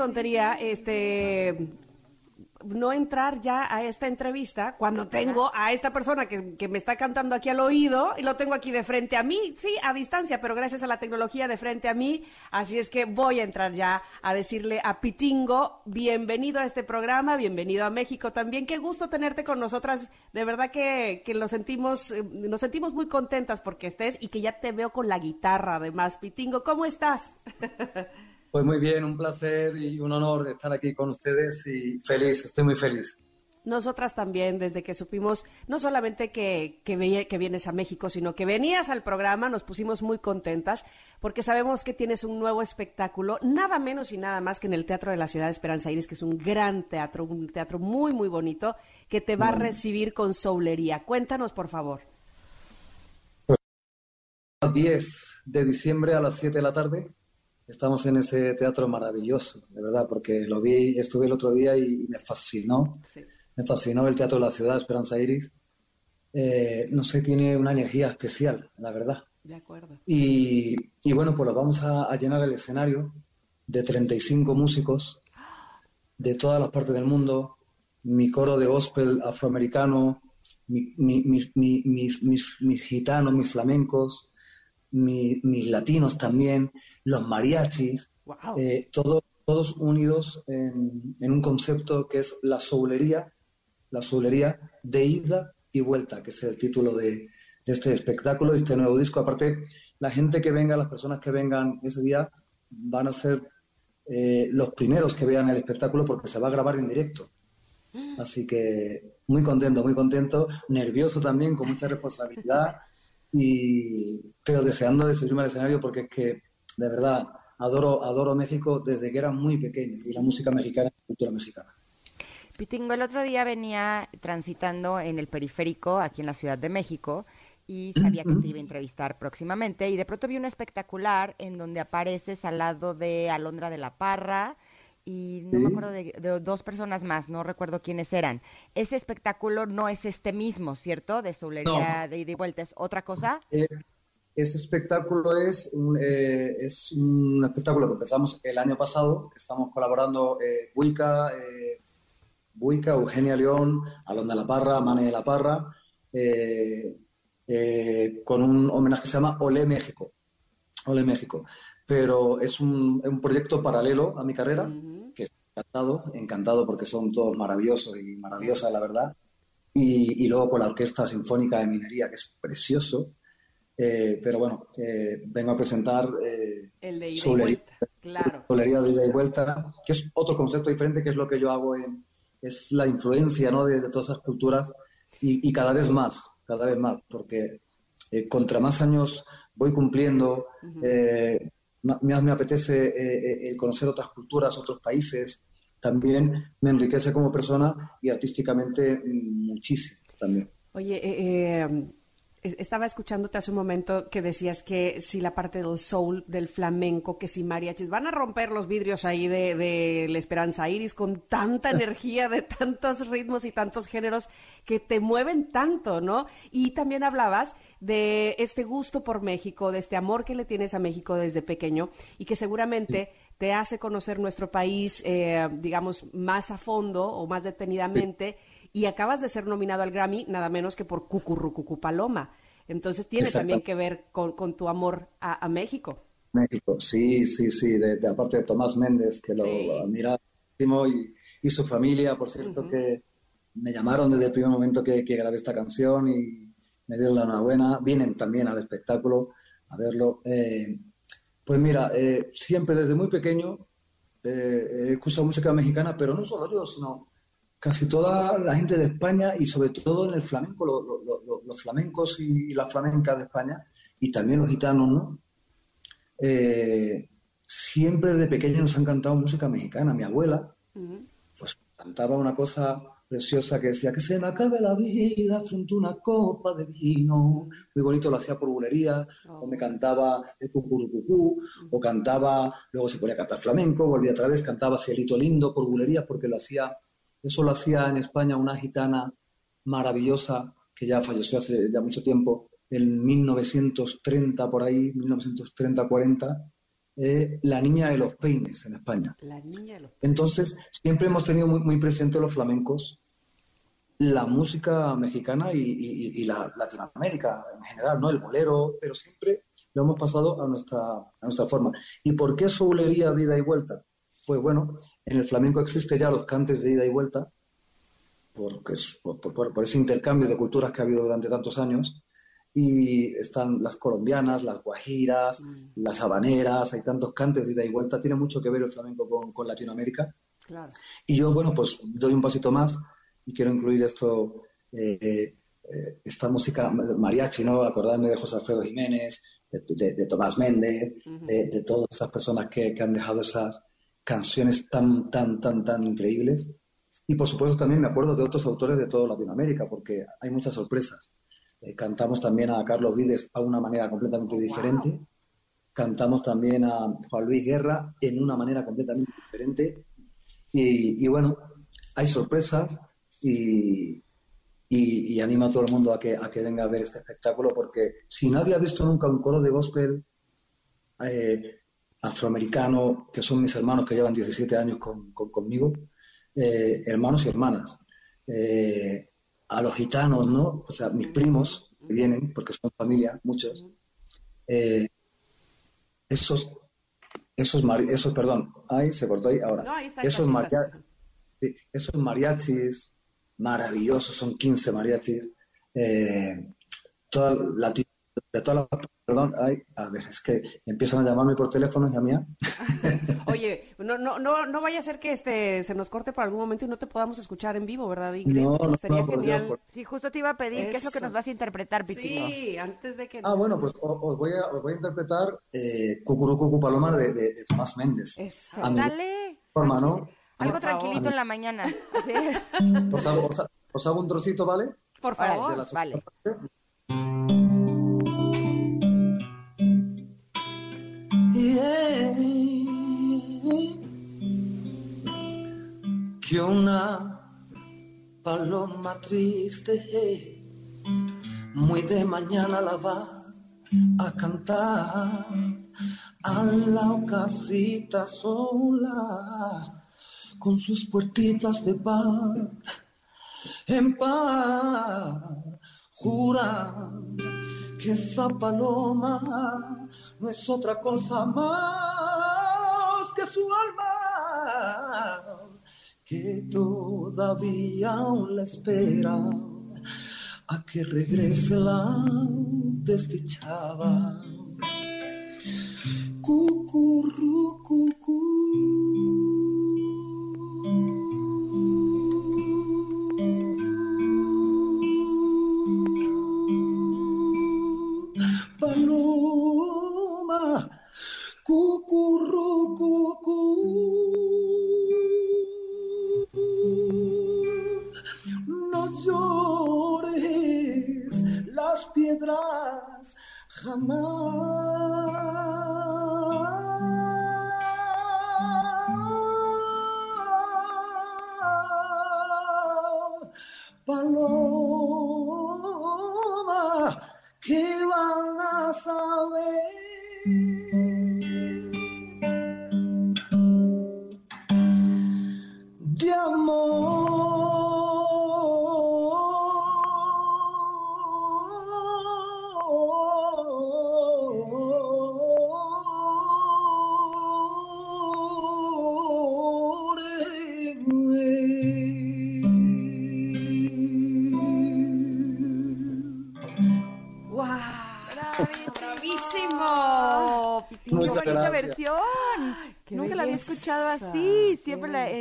Tontería, este no entrar ya a esta entrevista cuando tengo a esta persona que, que, me está cantando aquí al oído y lo tengo aquí de frente a mí, sí, a distancia, pero gracias a la tecnología de frente a mí, así es que voy a entrar ya a decirle a Pitingo, bienvenido a este programa, bienvenido a México también, qué gusto tenerte con nosotras, de verdad que, que lo sentimos, eh, nos sentimos muy contentas porque estés y que ya te veo con la guitarra además, Pitingo, ¿cómo estás? Pues muy bien, un placer y un honor de estar aquí con ustedes y feliz, estoy muy feliz. Nosotras también, desde que supimos no solamente que, que, que, vienes a México, sino que venías al programa, nos pusimos muy contentas porque sabemos que tienes un nuevo espectáculo, nada menos y nada más que en el Teatro de la Ciudad de Esperanza Iris, que es un gran teatro, un teatro muy, muy bonito, que te va a recibir con soulería. Cuéntanos, por favor. El 10 de diciembre a las 7 de la tarde estamos en ese teatro maravilloso, de verdad, porque lo vi, estuve el otro día y, me fascinó. Me fascinó el Teatro de la Ciudad, Esperanza Iris. Eh, no sé, tiene una energía especial, la verdad. De acuerdo. Y, y bueno, pues lo vamos a, llenar el escenario de 35 músicos de todas las partes del mundo, mi coro de gospel afroamericano, mis, mis gitanos, mis flamencos, mis latinos también, los mariachis, eh, todos unidos en, un concepto que es la soulería, la soulería de ida y vuelta, que es el título de, este espectáculo, de este nuevo disco. Aparte, la gente que venga, las personas que vengan ese día, van a ser eh, los primeros que vean el espectáculo porque se va a grabar en directo. Así que muy contento, muy contento, nervioso también, con mucha responsabilidad y, pero deseando de subirme al escenario porque es que, de verdad, adoro, adoro México desde que era muy pequeño y la música mexicana la cultura mexicana. Pitingo, el otro día venía transitando en el periférico aquí en la Ciudad de México y sabía que te iba a entrevistar próximamente y de pronto vi un espectacular en donde apareces al lado de Alondra de la Parra, y no me acuerdo de, dos personas más, no recuerdo quiénes eran. Ese espectáculo no es este mismo, ¿cierto? De solería de ida y vuelta, ¿es otra cosa? Eh, ese espectáculo es un, eh, es un espectáculo que empezamos el año pasado, estamos colaborando eh, Buica, eh, Buica, Eugenia León, Alonda La Parra, Mane de La Parra, con un homenaje que se llama Ole México. Ole México pero es un, un proyecto paralelo a mi carrera, encantado, encantado porque son todos maravillosos y maravillosas, la verdad. Y, y, luego con la Orquesta Sinfónica de Minería, que es precioso. Eh, pero bueno, eh, vengo a presentar eh, el de ida y vuelta, claro. Solería de ida y vuelta, que es otro concepto diferente, que es lo que yo hago en, es la influencia ¿no? de, todas esas culturas y, y, cada vez más, cada vez más, porque eh, contra más años voy cumpliendo, me apetece eh, eh, conocer otras culturas, otros países, también me enriquece como persona y artísticamente mm, muchísimo. Oye, eh, estaba escuchándote hace un momento que decías que si la parte del soul, del flamenco, que si mariachis, van a romper los vidrios ahí de, de la Esperanza Iris con tanta energía, de tantos ritmos y tantos géneros que te mueven tanto, ¿no? Y también hablabas de este gusto por México, de este amor que le tienes a México desde pequeño y que seguramente te hace conocer nuestro país, eh, digamos, más a fondo o más detenidamente y acabas de ser nominado al Grammy nada menos que por Cucurrucucu Paloma. Entonces tiene también que ver con, tu amor a, México. México, sí, sí, sí, de, aparte de Tomás Méndez, que lo, admira y, y, su familia, por cierto, que me llamaron desde el primer momento que, grabé esta canción y me dieron la enhorabuena, vienen también al espectáculo a verlo. Eh, pues mira, eh, siempre desde muy pequeño eh, he escuchado música mexicana, pero no solo yo, sino casi toda la gente de España y sobre todo en el flamenco, los flamencos y, las flamencas de España y también los gitanos, ¿no? Eh, siempre desde pequeños nos han cantado música mexicana. Mi abuela, pues cantaba una cosa preciosa que decía que se me acabe la vida frente a una copa de vino. Muy bonito, lo hacía por bulería, o me cantaba el cucurucucú, o cantaba, luego se ponía a cantar flamenco, volvía otra vez, cantaba Cielito Lindo por bulería, porque lo hacía, eso lo hacía en España una gitana maravillosa que ya falleció hace ya mucho tiempo, en 1930 por ahí, 1930-40, eh, la niña de los peines en España. La niña de los Entonces, siempre hemos tenido muy, muy presente los flamencos, la música mexicana y, y- y la Latinoamérica en general, ¿no? El bolero, pero siempre lo hemos pasado a nuestra, a nuestra forma. ¿Y por qué soulería de ida y vuelta? Pues bueno, en el flamenco existe ya los cantes de ida y vuelta, porque es- por, por- por ese intercambio de culturas que ha habido durante tantos años, y están las colombianas, las guajiras, las habaneras, hay tantos cantes de ida y vuelta, tiene mucho que ver el flamenco con, con Latinoamérica. Claro. Y yo, bueno, pues doy un pasito más y quiero incluir esto, eh, eh, esta música mariachi, ¿no? Acordarme de José Alfredo Jiménez, de, de- de Tomás Méndez, de, de todas esas personas que, que han dejado esas canciones tan, tan, tan, tan increíbles. Y por supuesto también me acuerdo de otros autores de toda Latinoamérica, porque hay muchas sorpresas. Eh, cantamos también a Carlos Vives a una manera completamente diferente. Cantamos también a Juan Luis Guerra en una manera completamente diferente. Y, y bueno, hay sorpresas y, y, y animo a todo el mundo a que, a que venga a ver este espectáculo porque si nadie ha visto nunca un coro de gospel eh, afroamericano, que son mis hermanos que llevan 17 años con, con- conmigo, eh, hermanos y hermanas, eh, a los gitanos, ¿no? O sea, mis primos que vienen, porque son familia, muchos, eh, esos, esos, esos, perdón, ahí se cortó ahí, ahora, No, ahí está, esos, casi maria- estás. sí, esos mariachis maravillosos, son 15 mariachis, toda la, ti- de todas las, perdón, ay, a ver, es que empiezan a llamarme por teléfono, hija mía, Oye, no, no, no, no vaya a ser que este se nos corte por algún momento y no te podamos escuchar en vivo, ¿verdad, Ingrid? No, no, Sería no, por genial. Dios, por- Sí, justo te iba a pedir qué es lo que Eso. nos vas a interpretar, Pitingo. Sí, antes de que... Ah, bueno, pues o- os voy a, os voy a interpretar eh, Cucurucucu Paloma de, de- de Tomás Méndez. Eso. A Dale. forma, ¿no? Algo Por favor. tranquilito en la mañana. Sí. Os hago, os ha- os hago un trocito, ¿vale? Por favor. De la vale. Que una paloma triste muy de mañana la va a cantar a la casita sola con sus puertitas de par en paz jura que esa paloma no es otra cosa más que su alma que todavía aún la espera a que regrese la desdichada. Cucurrucucú.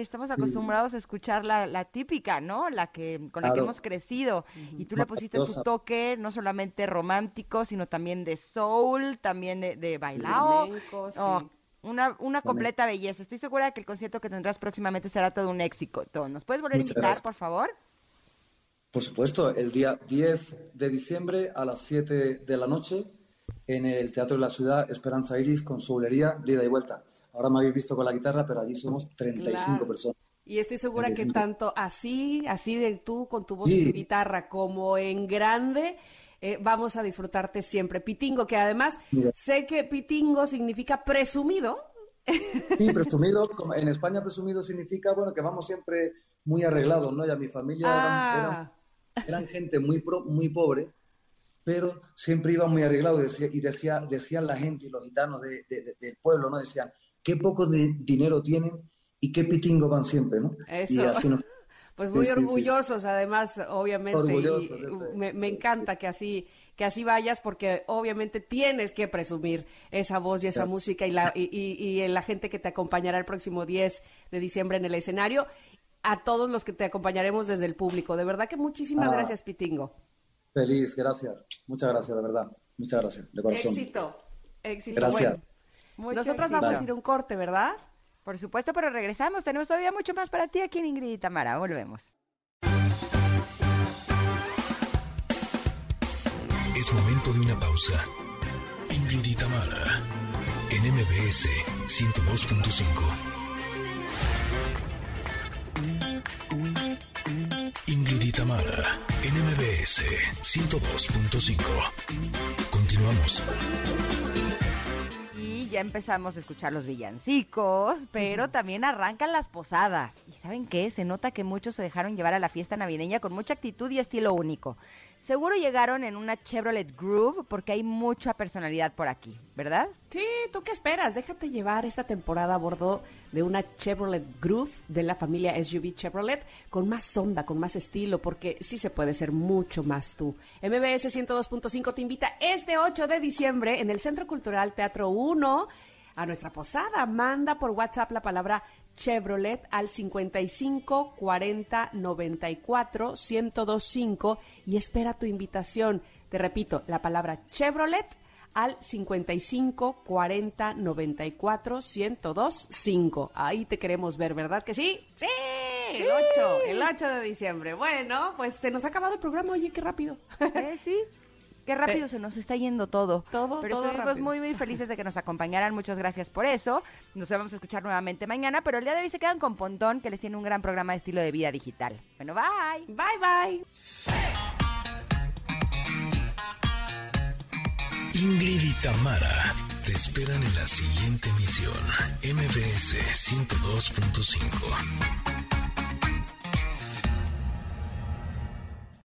Estamos acostumbrados a escuchar la, la típica, ¿no? La que con la que hemos crecido. Y tú le pusiste tu toque, no solamente romántico, sino también de soul, también de, de bailao. Flamenco, sí. Oh, Una, una completa belleza. Estoy segura de que el concierto que tendrás próximamente será todo un éxito. ¿Nos puedes volver a invitar, por favor? Por supuesto, el día 10 de diciembre a las 7 de la noche en el Teatro de la Ciudad Esperanza Iris con su de ida y vuelta. Ahora me habéis visto con la guitarra, pero allí somos 35 personas. Y estoy segura que tanto así, así de tú con tu voz y tu guitarra, como en grande, eh, vamos a disfrutarte siempre. Pitingo, que además sé que pitingo significa presumido. Sí, presumido, en España presumido significa, bueno, que vamos siempre muy arreglados, ¿no? Ya mi familia eran, ah. gente muy, muy pobre, pero siempre iban muy arreglados y decía, decían la gente y los gitanos del pueblo, ¿no? Decían, qué poco de dinero tienen y qué pitingo van siempre, ¿no? Eso. Pues muy orgullosos, además, obviamente. Orgullosos, me, encanta que así que así vayas porque obviamente tienes que presumir esa voz y esa música y la, y, la gente que te acompañará el próximo 10 de diciembre en el escenario, a todos los que te acompañaremos desde el público. De verdad que muchísimas ah. gracias, Pitingo. Feliz, gracias. Muchas gracias, de verdad. Muchas gracias, de corazón. Éxito, éxito. Gracias. Nosotras vamos a ir a un corte, ¿verdad? Por supuesto, pero regresamos. Tenemos todavía mucho más para ti aquí en Ingrid y Tamara. Volvemos. Es momento de una pausa. Ingrid y Tamara en MBS 102.5. Ingrid y Tamara en MBS 102.5. Continuamos ya empezamos a escuchar los villancicos, pero también arrancan las posadas. ¿Y saben qué? Se nota que muchos se dejaron llevar a la fiesta navideña con mucha actitud y estilo único. Seguro llegaron en una Chevrolet Groove porque hay mucha personalidad por aquí, ¿verdad? Sí, ¿tú qué esperas? Déjate llevar esta temporada a bordo de una Chevrolet Groove de la familia SUV Chevrolet con más onda, con más estilo, porque sí se puede ser mucho más tú. MBS 102.5 te invita este 8 de diciembre en el Centro Cultural Teatro 1 a nuestra posada. Manda por WhatsApp la palabra Chevrolet al 55 40 94 1025 y espera tu invitación. Te repito, la palabra Chevrolet al 55 40 94 1025. Ahí te queremos ver, ¿verdad que sí? Sí, el 8, el 8 de diciembre. Bueno, pues se nos ha acabado el programa, oye, qué rápido. Eh, sí. Qué rápido se nos está yendo todo. Todo, Pero estuvimos muy, muy felices de que nos acompañaran. Muchas gracias por eso. Nos vamos a escuchar nuevamente mañana, pero el día de hoy se quedan con Pontón, que les tiene un gran programa de estilo de vida digital. Bueno, bye. Bye, bye. Ingrid y Tamara te esperan en la siguiente emisión, MBS 102.5.